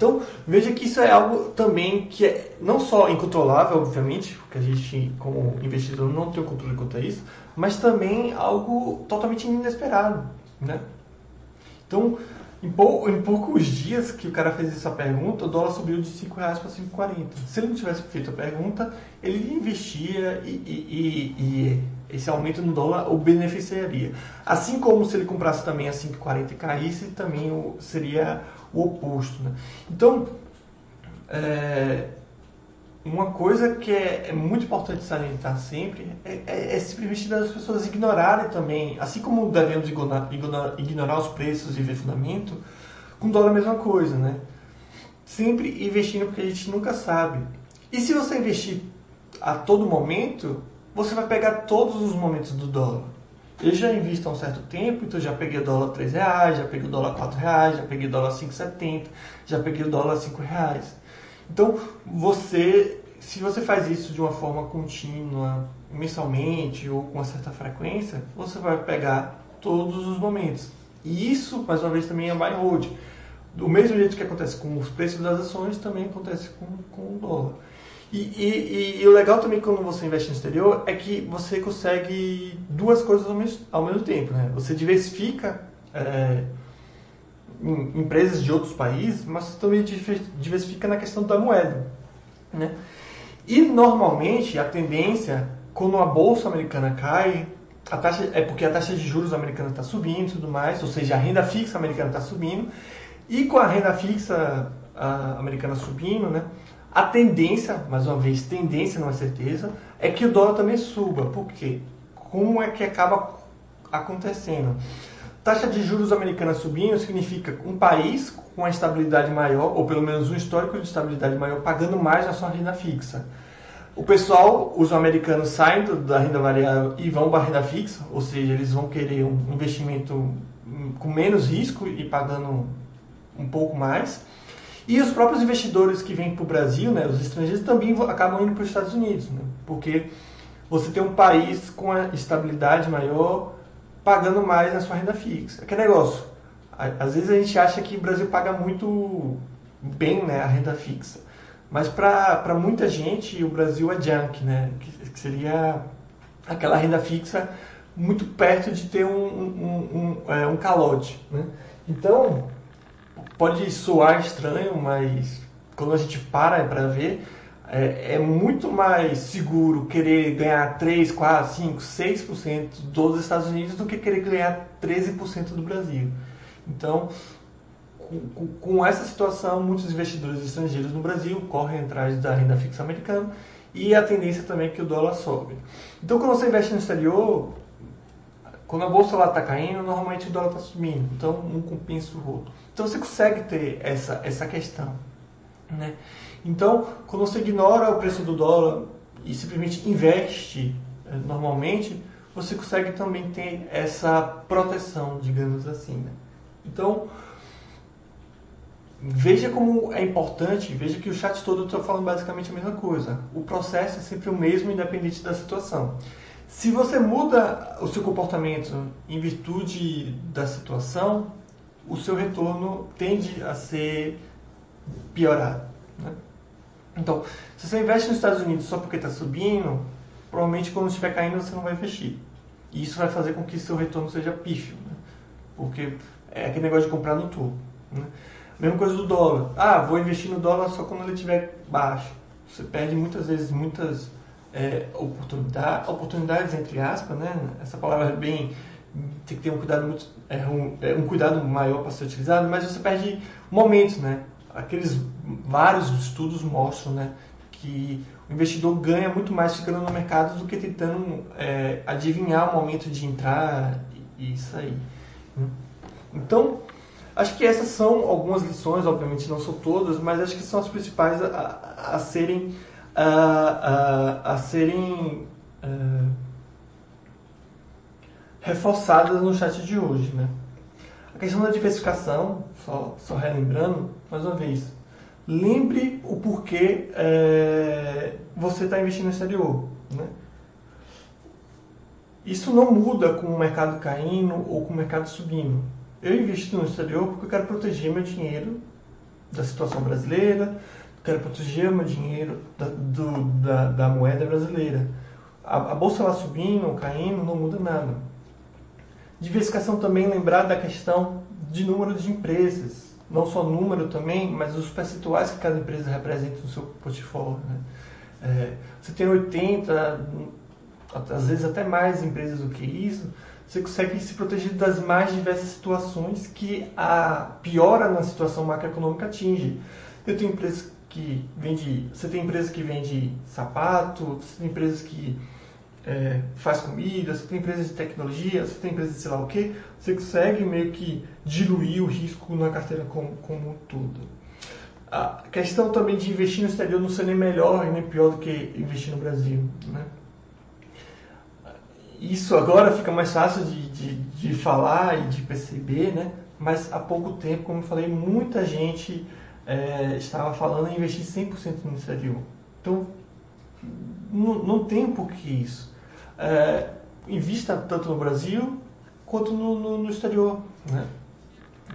Então veja que isso é algo também que é não só incontrolável, obviamente, porque a gente como investidor não tem o controle quanto a isso, mas também algo totalmente inesperado. Né? Então em, pou, em, poucos dias que o cara fez essa pergunta, o dólar subiu de 5 reais para 5,40. Se ele não tivesse feito a pergunta, ele investia e, e, e, e, esse aumento no dólar o beneficiaria. Assim como se ele comprasse também a 5,40 e caísse, também o, seria o oposto. Né? Então, é, uma coisa que é, é, muito importante salientar sempre é, é, é simplesmente das pessoas ignorarem também, assim como devemos ignorar, ignorar, ignorar os preços e ver fundamento, com dólar é a mesma coisa, né? Sempre investindo porque a gente nunca sabe. E se você investir a todo momento, você vai pegar todos os momentos do dólar. Eu já invisto há um certo tempo, então já peguei dólar 3 reais, já peguei dólar 4 reais, já peguei o dólar 5,70, já peguei dólar 5 reais. Então, você, se você faz isso de uma forma contínua, mensalmente ou com uma certa frequência, você vai pegar todos os momentos. E isso, mais uma vez, também é buy hold. Do mesmo jeito que acontece com os preços das ações, também acontece com, com o dólar. E, e, e, o legal também quando você investe no exterior é que você consegue duas coisas ao mesmo, ao mesmo tempo. Né? Você diversifica é, em empresas de outros países, mas também diversifica na questão da moeda. Né? E normalmente a tendência, quando a bolsa americana cai, a taxa, é porque a taxa de juros americana está subindo e tudo mais, ou seja, a renda fixa americana está subindo, e com a renda fixa a, americana subindo, né, a tendência, mais uma vez, tendência não é certeza, é que o dólar também suba. Por quê? Como é que acaba acontecendo? Taxa de juros americana subindo significa um país com uma estabilidade maior, ou pelo menos um histórico de estabilidade maior, pagando mais na sua renda fixa. O pessoal, os americanos saem da renda variável e vão para a renda fixa, ou seja, eles vão querer um investimento com menos risco e pagando um pouco mais. E os próprios investidores que vêm para o Brasil, né, os estrangeiros, também acabam indo para os Estados Unidos, né, porque você tem um país com a estabilidade maior, pagando mais na sua renda fixa. Que negócio? Às vezes a gente acha que o Brasil paga muito bem né, a renda fixa. Mas para muita gente o Brasil é junk, né? Que, que, seria aquela renda fixa muito perto de ter um, um, um, é, um calote. Né? Então, pode soar estranho, mas quando a gente para para ver, é, é, muito mais seguro querer ganhar 3, 4, 5, 6% dos Estados Unidos do que querer ganhar 13% do Brasil. Então, com, com, essa situação, muitos investidores estrangeiros no Brasil correm atrás da renda fixa americana e a tendência também é que o dólar sobe. Então, quando você investe no exterior, quando a bolsa lá está caindo, normalmente o dólar está subindo. Então, um compensa o outro. Então, você consegue ter essa, essa questão. Né? Então, quando você ignora o preço do dólar e simplesmente investe eh, normalmente, você consegue também ter essa proteção, digamos assim. Né? Então, veja como é importante, veja que o chat todo está falando basicamente a mesma coisa. O processo é sempre o mesmo, independente da situação. Se você muda o seu comportamento em virtude da situação, o seu retorno tende a ser piorado. Né? Então, se você investe nos Estados Unidos só porque está subindo, provavelmente quando estiver caindo você não vai investir. E isso vai fazer com que seu retorno seja pífio, né? porque é aquele negócio de comprar no topo. Né? Mesma coisa do dólar. Ah, vou investir no dólar só quando ele estiver baixo. Você perde muitas vezes muitas é, oportunidades, oportunidades entre aspas, né? Essa palavra é bem tem que ter um cuidado muito, é, um, é, um cuidado maior para ser utilizado, mas você perde momentos, né? aqueles vários estudos mostram né, que o investidor ganha muito mais ficando no mercado do que tentando é, adivinhar o momento de entrar e, sair. Né. Então, acho que essas são algumas lições, obviamente não são todas, mas acho que são as principais a, a, a serem a, a serem é, reforçadas no chat de hoje, né? A questão da diversificação, só, só relembrando, mais uma vez, lembre o porquê é, você está investindo no exterior. Né? Isso não muda com o mercado caindo ou com o mercado subindo. Eu invisto no exterior porque eu quero proteger meu dinheiro da situação brasileira, quero proteger meu dinheiro da, do, da, da moeda brasileira. A, a bolsa lá subindo ou caindo não muda nada. Diversificação também lembrar da questão de número de empresas. Não só número também, mas os percentuais que cada empresa representa no seu portfólio. Né? É, você tem 80, às vezes até mais empresas do que isso, você consegue se proteger das mais diversas situações que a piora na situação macroeconômica atinge. Eu tenho empresas que vende, você tem empresas que vende sapato, você tem empresas que é, faz comida, você tem empresas de tecnologia, você tem empresas de sei lá o que, você consegue meio que diluir o risco na carteira como, como um todo. A questão também de investir no exterior não ser nem melhor nem pior do que investir no Brasil. Né? Isso agora fica mais fácil de, de, de falar e de perceber, né? mas há pouco tempo, como eu falei, muita gente é, estava falando em investir 100% no exterior. Então, não, não tem por que isso é, invista tanto no Brasil quanto no, no, no exterior. Né?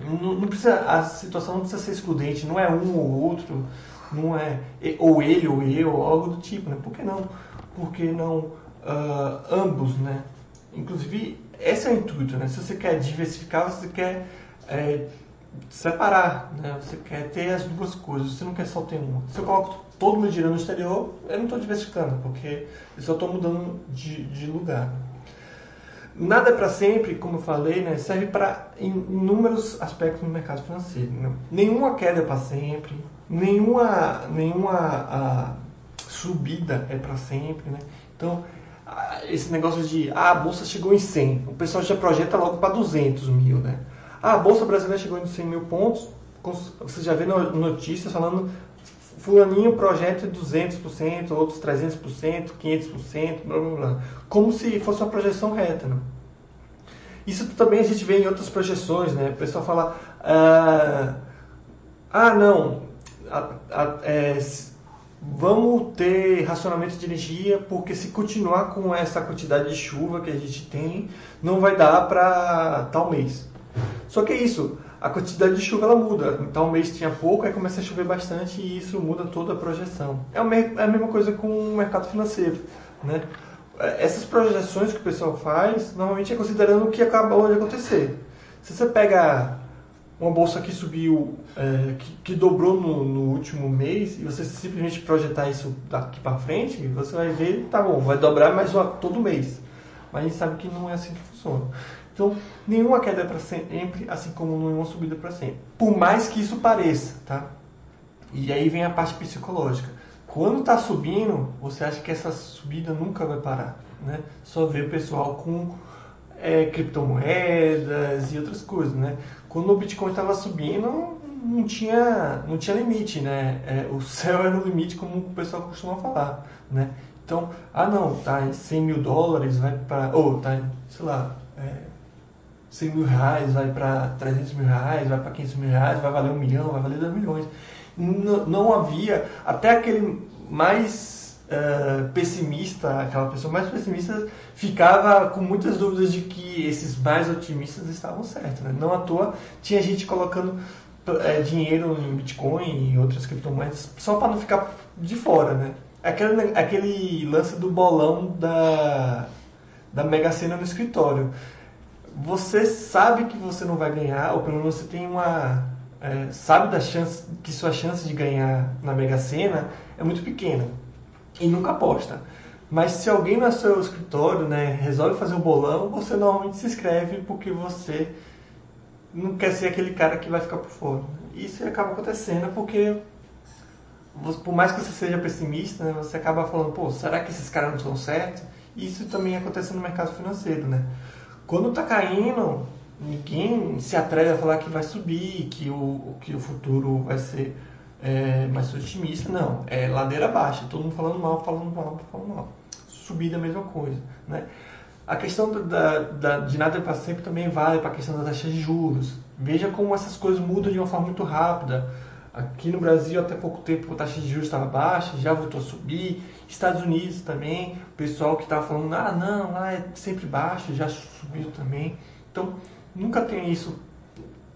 Não, não, precisa, a situação não precisa ser excludente, não é um ou outro, não é ou ele ou eu, ou algo do tipo. Né? Por que não? Porque não uh, ambos, né? Inclusive, esse é o intuito, né? Se você quer diversificar, você quer é, separar, né? Você quer ter as duas coisas, você não quer só ter uma. Se eu coloco todo meu dinheiro no exterior, eu não estou diversificando, porque eu só estou mudando de, de, lugar. Nada é para sempre, como eu falei, né, serve para inúmeros aspectos no mercado financeiro. Né? Nenhuma queda é para sempre, nenhuma, nenhuma a, subida é para sempre. Né? Então, esse negócio de ah, a bolsa chegou em 100, o pessoal já projeta logo para 200 mil. Né? Ah, a bolsa brasileira chegou em 100 mil pontos, você já vê notícias falando fulaninho projeta 200%, outros 300%, 500%, blá blá blá. Como se fosse uma projeção reta, né? Isso também a gente vê em outras projeções, né? O pessoal fala, ah, ah não, a, a, é, vamos ter racionamento de energia porque se continuar com essa quantidade de chuva que a gente tem, não vai dar para tal mês. Só que é isso, a quantidade de chuva ela muda. Então, um mês tinha pouco, aí começa a chover bastante e isso muda toda a projeção. É a mesma coisa com o mercado financeiro. Né? Essas projeções que o pessoal faz, normalmente é considerando o que acabou de acontecer. Se você pega uma bolsa que subiu, é, que, que, dobrou no, no, último mês, e você simplesmente projetar isso daqui para frente, você vai ver, tá bom, vai dobrar mais todo mês. Mas a gente sabe que não é assim que funciona. Então, nenhuma queda é para sempre, assim como nenhuma subida para sempre. Por mais que isso pareça, tá? E aí vem a parte psicológica. Quando está subindo, você acha que essa subida nunca vai parar, né? Só vê o pessoal com é, criptomoedas e outras coisas, né? Quando o Bitcoin estava subindo, não tinha, não tinha limite, né? É, o *laughs* céu era o limite, como o pessoal costuma falar, né? Então, ah não, tá em 100 mil dólares, vai para, ou tá sei lá, é, 100 mil reais, vai para 300 mil reais, vai para 500 mil reais, vai valer um milhão, vai valer 2 milhões. Não, não havia, até aquele mais uh, pessimista, aquela pessoa mais pessimista, ficava com muitas dúvidas de que esses mais otimistas estavam certos. Né? Não à toa tinha gente colocando é, dinheiro em Bitcoin e outras criptomoedas só para não ficar de fora. Né? Aquele, aquele lance do bolão da, da Mega Sena no escritório. Você sabe que você não vai ganhar, ou pelo menos você tem uma. É, sabe da chance que sua chance de ganhar na Mega Sena é muito pequena e nunca aposta. Mas se alguém no seu escritório né, resolve fazer um bolão, você normalmente se inscreve porque você não quer ser aquele cara que vai ficar por fora. Isso acaba acontecendo porque, por mais que você seja pessimista, né, você acaba falando, pô, será que esses caras não estão certos? Isso também acontece no mercado financeiro, né? Quando está caindo, ninguém se atreve a falar que vai subir, que o, que o futuro vai ser é, mais otimista. Não, é ladeira baixa, todo mundo falando mal, falando mal, falando mal. Subida a mesma coisa. Né? A questão da, da, de nada para sempre também vale para a questão da taxa de juros. Veja como essas coisas mudam de uma forma muito rápida. Aqui no Brasil, até pouco tempo, a taxa de juros estava baixa, já voltou a subir. Estados Unidos também, pessoal que estava falando, ah, não, lá é sempre baixo, já subiu também. Então, nunca tem isso,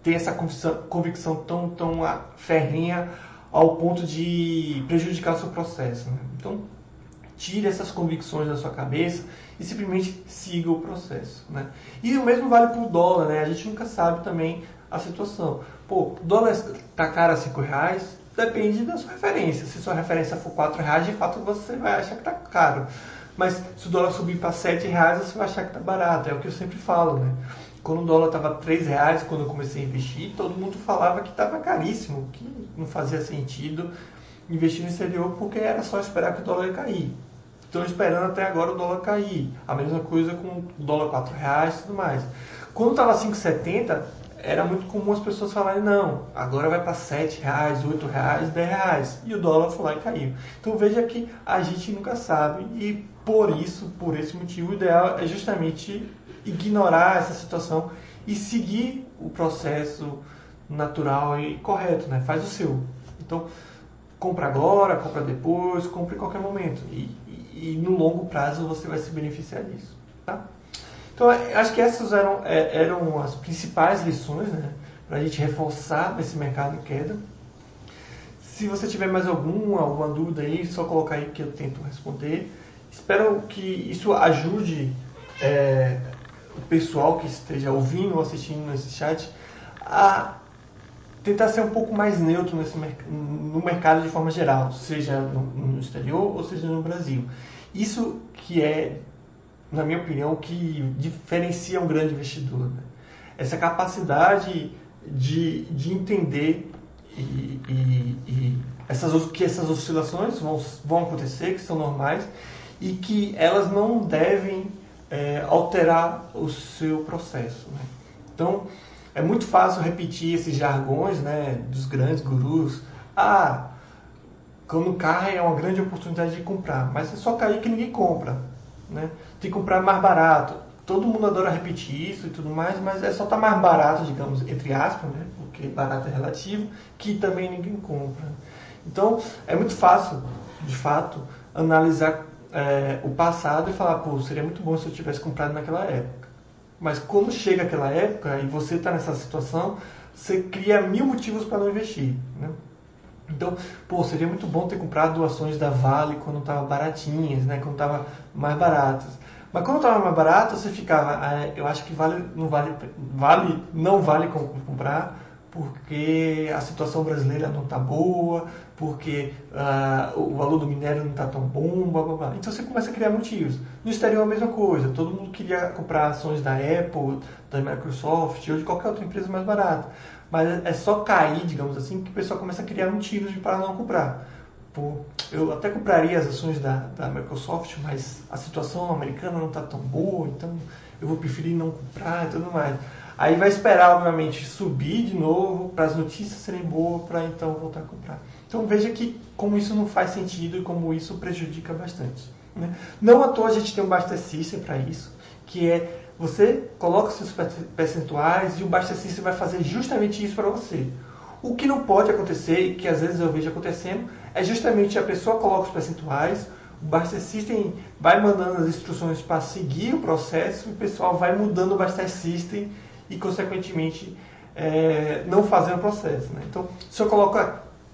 tem essa convicção, convicção tão, tão ferrenha ao ponto de prejudicar o seu processo. Né? Então, tire essas convicções da sua cabeça e simplesmente siga o processo. Né? E o mesmo vale para o dólar, né? a gente nunca sabe também a situação. Pô, dólar está caro a 5 reais, depende da sua referência. Se sua referência for 4 reais, de fato você vai achar que está caro. Mas se o dólar subir para 7 reais, você vai achar que está barato. É o que eu sempre falo, né? quando o dólar estava 3 reais, quando eu comecei a investir, todo mundo falava que estava caríssimo, que não fazia sentido investir no exterior porque era só esperar que o dólar ia cair. Estão esperando até agora o dólar cair. A mesma coisa com o dólar 4 reais e tudo mais. Quando estava 5,70, era muito comum as pessoas falarem, não, agora vai para 7 reais, 8 reais, 10 reais. E o dólar foi lá e caiu. Então veja que a gente nunca sabe e por isso, por esse motivo, o ideal é justamente ignorar essa situação e seguir o processo natural e correto, né? Faz o seu. Então, compra agora, compra depois, compre em qualquer momento. E, e, e no longo prazo você vai se beneficiar disso, tá? Então, acho que essas eram, é, eram as principais lições, né? Para a gente reforçar esse mercado em queda. Se você tiver mais alguma, alguma dúvida aí, só colocar aí que eu tento responder. Espero que isso ajude é, o pessoal que esteja ouvindo ou assistindo nesse chat a tentar ser um pouco mais neutro nesse, no mercado de forma geral, seja no, no exterior ou seja no Brasil. Isso que é, na minha opinião, que diferencia um grande investidor. Né? Essa capacidade de, de entender e, e, e essas, que essas oscilações vão, vão acontecer, que são normais, e que elas não devem é, alterar o seu processo. Né? Então, é muito fácil repetir esses jargões né, dos grandes gurus. Ah, quando cai é uma grande oportunidade de comprar, mas é só cair que ninguém compra. Né? Tem que comprar mais barato. Todo mundo adora repetir isso e tudo mais, mas é só estar tá mais barato, digamos, entre aspas, né? porque barato é relativo, que também ninguém compra. Então, é muito fácil, de fato, analisar é, o passado e falar, pô, seria muito bom se eu tivesse comprado naquela época. Mas quando chega aquela época e você está nessa situação, você cria mil motivos para não investir. Né? Então, pô, seria muito bom ter comprado ações da Vale quando estavam baratinhas, né? quando estavam mais baratas. Mas quando estava mais barato, você ficava, ah, eu acho que vale, não vale, vale, não vale comprar, porque a situação brasileira não está boa, porque uh, o valor do minério não está tão bom, blá, blá, blá. Então você começa a criar motivos. No exterior é a mesma coisa, todo mundo queria comprar ações da Apple, da Microsoft ou de qualquer outra empresa mais barata. Mas é só cair, digamos assim, que o pessoal começa a criar motivos para não comprar. Pô, eu até compraria as ações da, da Microsoft, mas a situação americana não está tão boa, então eu vou preferir não comprar e tudo mais. Aí vai esperar, obviamente, subir de novo para as notícias serem boas para então voltar a comprar. Então veja que como isso não faz sentido e como isso prejudica bastante. Né? Não à toa a gente tem um Basta System para isso, que é você coloca seus percentuais e o Basta System vai fazer justamente isso para você. O que não pode acontecer, e que às vezes eu vejo acontecendo, é justamente a pessoa coloca os percentuais, o Basta System vai mandando as instruções para seguir o processo, e o pessoal vai mudando o Basta System e, consequentemente, é, não fazendo o processo. Né? Então, se eu coloco,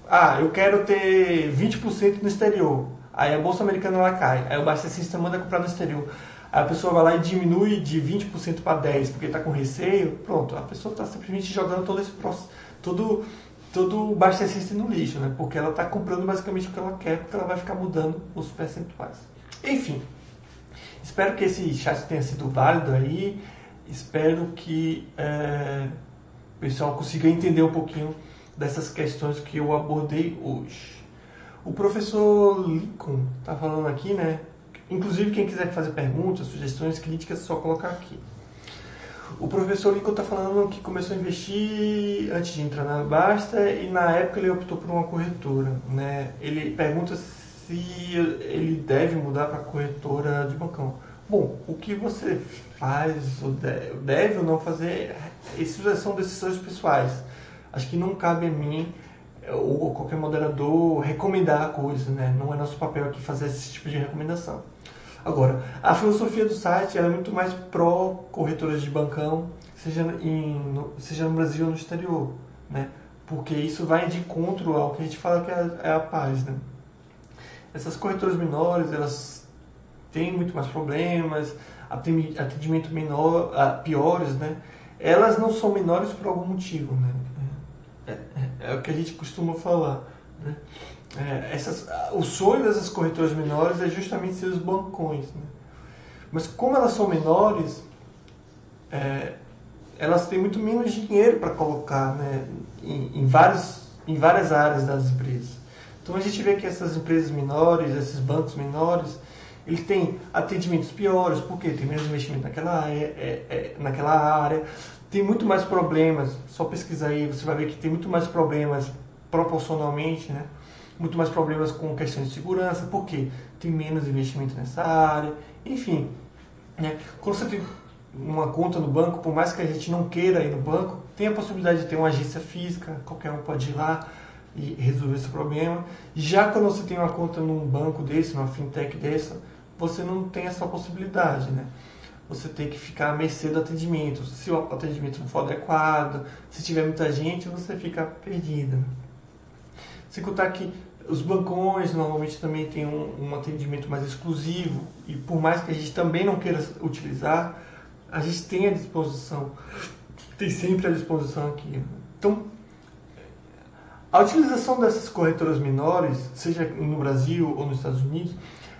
ah, eu quero ter 20% no exterior, aí a Bolsa Americana ela cai, aí o System manda comprar no exterior. Aí a pessoa vai lá e diminui de 20% para 10% porque está com receio, pronto, a pessoa está simplesmente jogando todo esse processo, todo, todo o System no lixo, né? porque ela está comprando basicamente o que ela quer, porque ela vai ficar mudando os percentuais. Enfim, espero que esse chat tenha sido válido aí. Espero que é, o pessoal consiga entender um pouquinho dessas questões que eu abordei hoje. O professor Lincoln está falando aqui, né? Inclusive, quem quiser fazer perguntas, sugestões, críticas, é só colocar aqui. O professor Lincoln está falando que começou a investir antes de entrar na Basta e na época ele optou por uma corretora. Né? Ele pergunta se ele deve mudar para corretora de bancão. Bom, o que você faz, ou deve, ou não fazer, essas são decisões pessoais. Acho que não cabe a mim ou qualquer moderador recomendar coisas, né? Não é nosso papel aqui fazer esse tipo de recomendação. Agora, a filosofia do site é muito mais pró corretoras de bancão, seja, em, seja no Brasil ou no exterior, né? Porque isso vai de encontro ao que a gente fala que é, é a paz, né? Essas corretoras menores, elas têm muito mais problemas, atendimento menor, ah, piores, né? Elas não são menores por algum motivo, né? É, é, é o que a gente costuma falar, né? É, essas, o sonho dessas corretoras menores é justamente ser os bancões, né? Mas como elas são menores, é, elas têm muito menos dinheiro para colocar né, em, em, vários, em várias áreas das empresas. Então a gente vê que essas empresas menores, esses bancos menores, ele tem atendimentos piores, porque tem menos investimento naquela área, é, é, naquela área, tem muito mais problemas, só pesquisar aí, você vai ver que tem muito mais problemas proporcionalmente, né? muito mais problemas com questões de segurança, porque tem menos investimento nessa área, enfim. Né? Quando você tem uma conta no banco, por mais que a gente não queira ir no banco, tem a possibilidade de ter uma agência física, qualquer um pode ir lá e resolver esse problema. Já quando você tem uma conta num banco desse, numa fintech dessa, você não tem essa possibilidade, né? Você tem que ficar à mercê do atendimento. Se o atendimento não for adequado, se tiver muita gente, você fica perdido. Sem contar que os bancões normalmente também têm um, um, atendimento mais exclusivo e por mais que a gente também não queira utilizar, a gente tem à disposição, tem sempre à disposição aqui. Então, a utilização dessas corretoras menores, seja no Brasil ou nos Estados Unidos,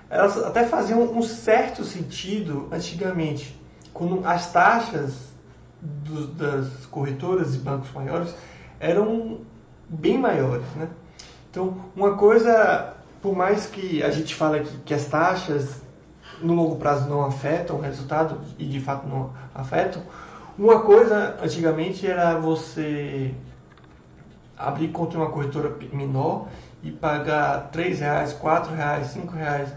elas até faziam um certo sentido antigamente, quando as taxas do, das corretoras e bancos maiores eram bem maiores, né? Então, uma coisa, por mais que a gente fale que, que as taxas no longo prazo não afetam o resultado e de fato não afetam, uma coisa antigamente era você abrir conta em uma corretora menor e pagar 3 reais, 4 reais, 5 reais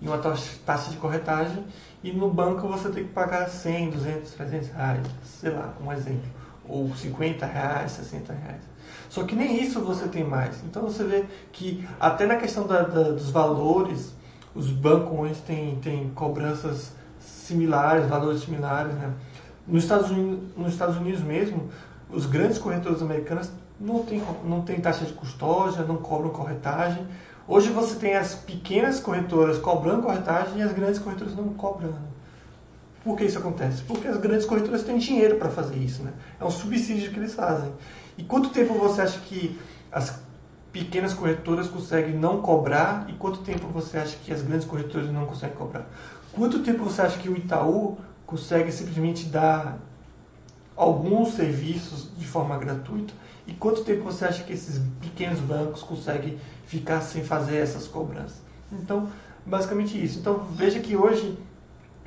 em uma taxa de corretagem e no banco você tem que pagar 100, 200, 300 reais, sei lá, um exemplo, ou 50 reais, 60 reais. Só que nem isso você tem mais. Então você vê que até na questão da, da, dos valores, os bancos têm, têm cobranças similares, valores similares. Né? Nos, Estados Unidos, nos Estados Unidos mesmo, os grandes corretores americanos não têm não tem taxa de custódia, não cobram corretagem. Hoje você tem as pequenas corretoras cobrando corretagem e as grandes corretoras não cobrando. Por que isso acontece? Porque as grandes corretoras têm dinheiro para fazer isso, né? É um subsídio que eles fazem. E quanto tempo você acha que as pequenas corretoras conseguem não cobrar e quanto tempo você acha que as grandes corretoras não conseguem cobrar? Quanto tempo você acha que o Itaú consegue simplesmente dar alguns serviços de forma gratuita? E quanto tempo você acha que esses pequenos bancos conseguem ficar sem fazer essas cobranças? Então, basicamente isso. Então, veja que hoje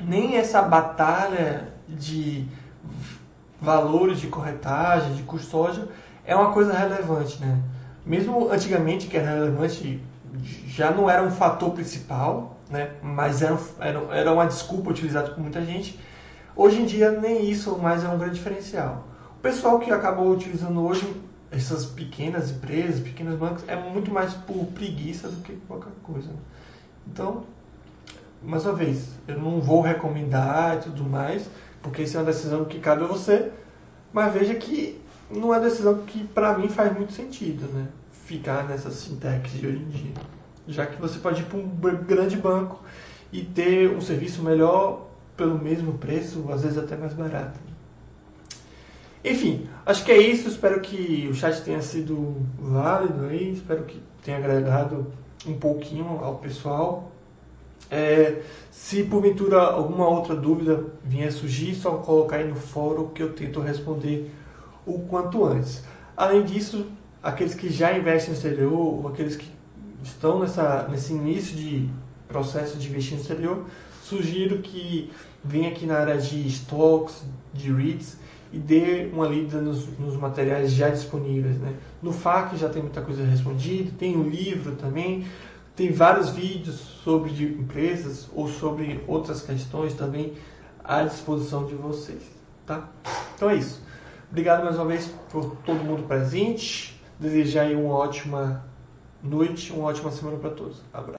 nem essa batalha de valores de corretagem, de custódia, é uma coisa relevante, né? Mesmo antigamente que era relevante, já não era um fator principal, né? Mas era, era, era uma desculpa utilizada por muita gente. Hoje em dia nem isso mais é um grande diferencial. O pessoal que acabou utilizando hoje essas pequenas empresas, pequenos bancos, é muito mais por preguiça do que qualquer coisa. Né? Então, mais uma vez, eu não vou recomendar e tudo mais, porque isso é uma decisão que cabe a você, mas veja que não é decisão que para mim faz muito sentido, né? Ficar nessa sintaxe de hoje em dia. Já que você pode ir para um grande banco e ter um serviço melhor pelo mesmo preço, às vezes até mais barato. Enfim, acho que é isso. Espero que o chat tenha sido válido aí. Espero que tenha agregado um pouquinho ao pessoal. É, se porventura alguma outra dúvida vier surgir, só colocar aí no fórum que eu tento responder o quanto antes. Além disso, aqueles que já investem no exterior, ou aqueles que estão nessa, nesse início de processo de investir no exterior, sugiro que venha aqui na área de stocks, de REITs, e dê uma lida nos, nos, materiais já disponíveis. Né? No FAQ já tem muita coisa respondida, tem um livro também, tem vários vídeos sobre empresas ou sobre outras questões também à disposição de vocês. Tá? Então é isso. Obrigado mais uma vez por todo mundo presente. Desejar aí uma ótima noite, uma ótima semana para todos. Abraço.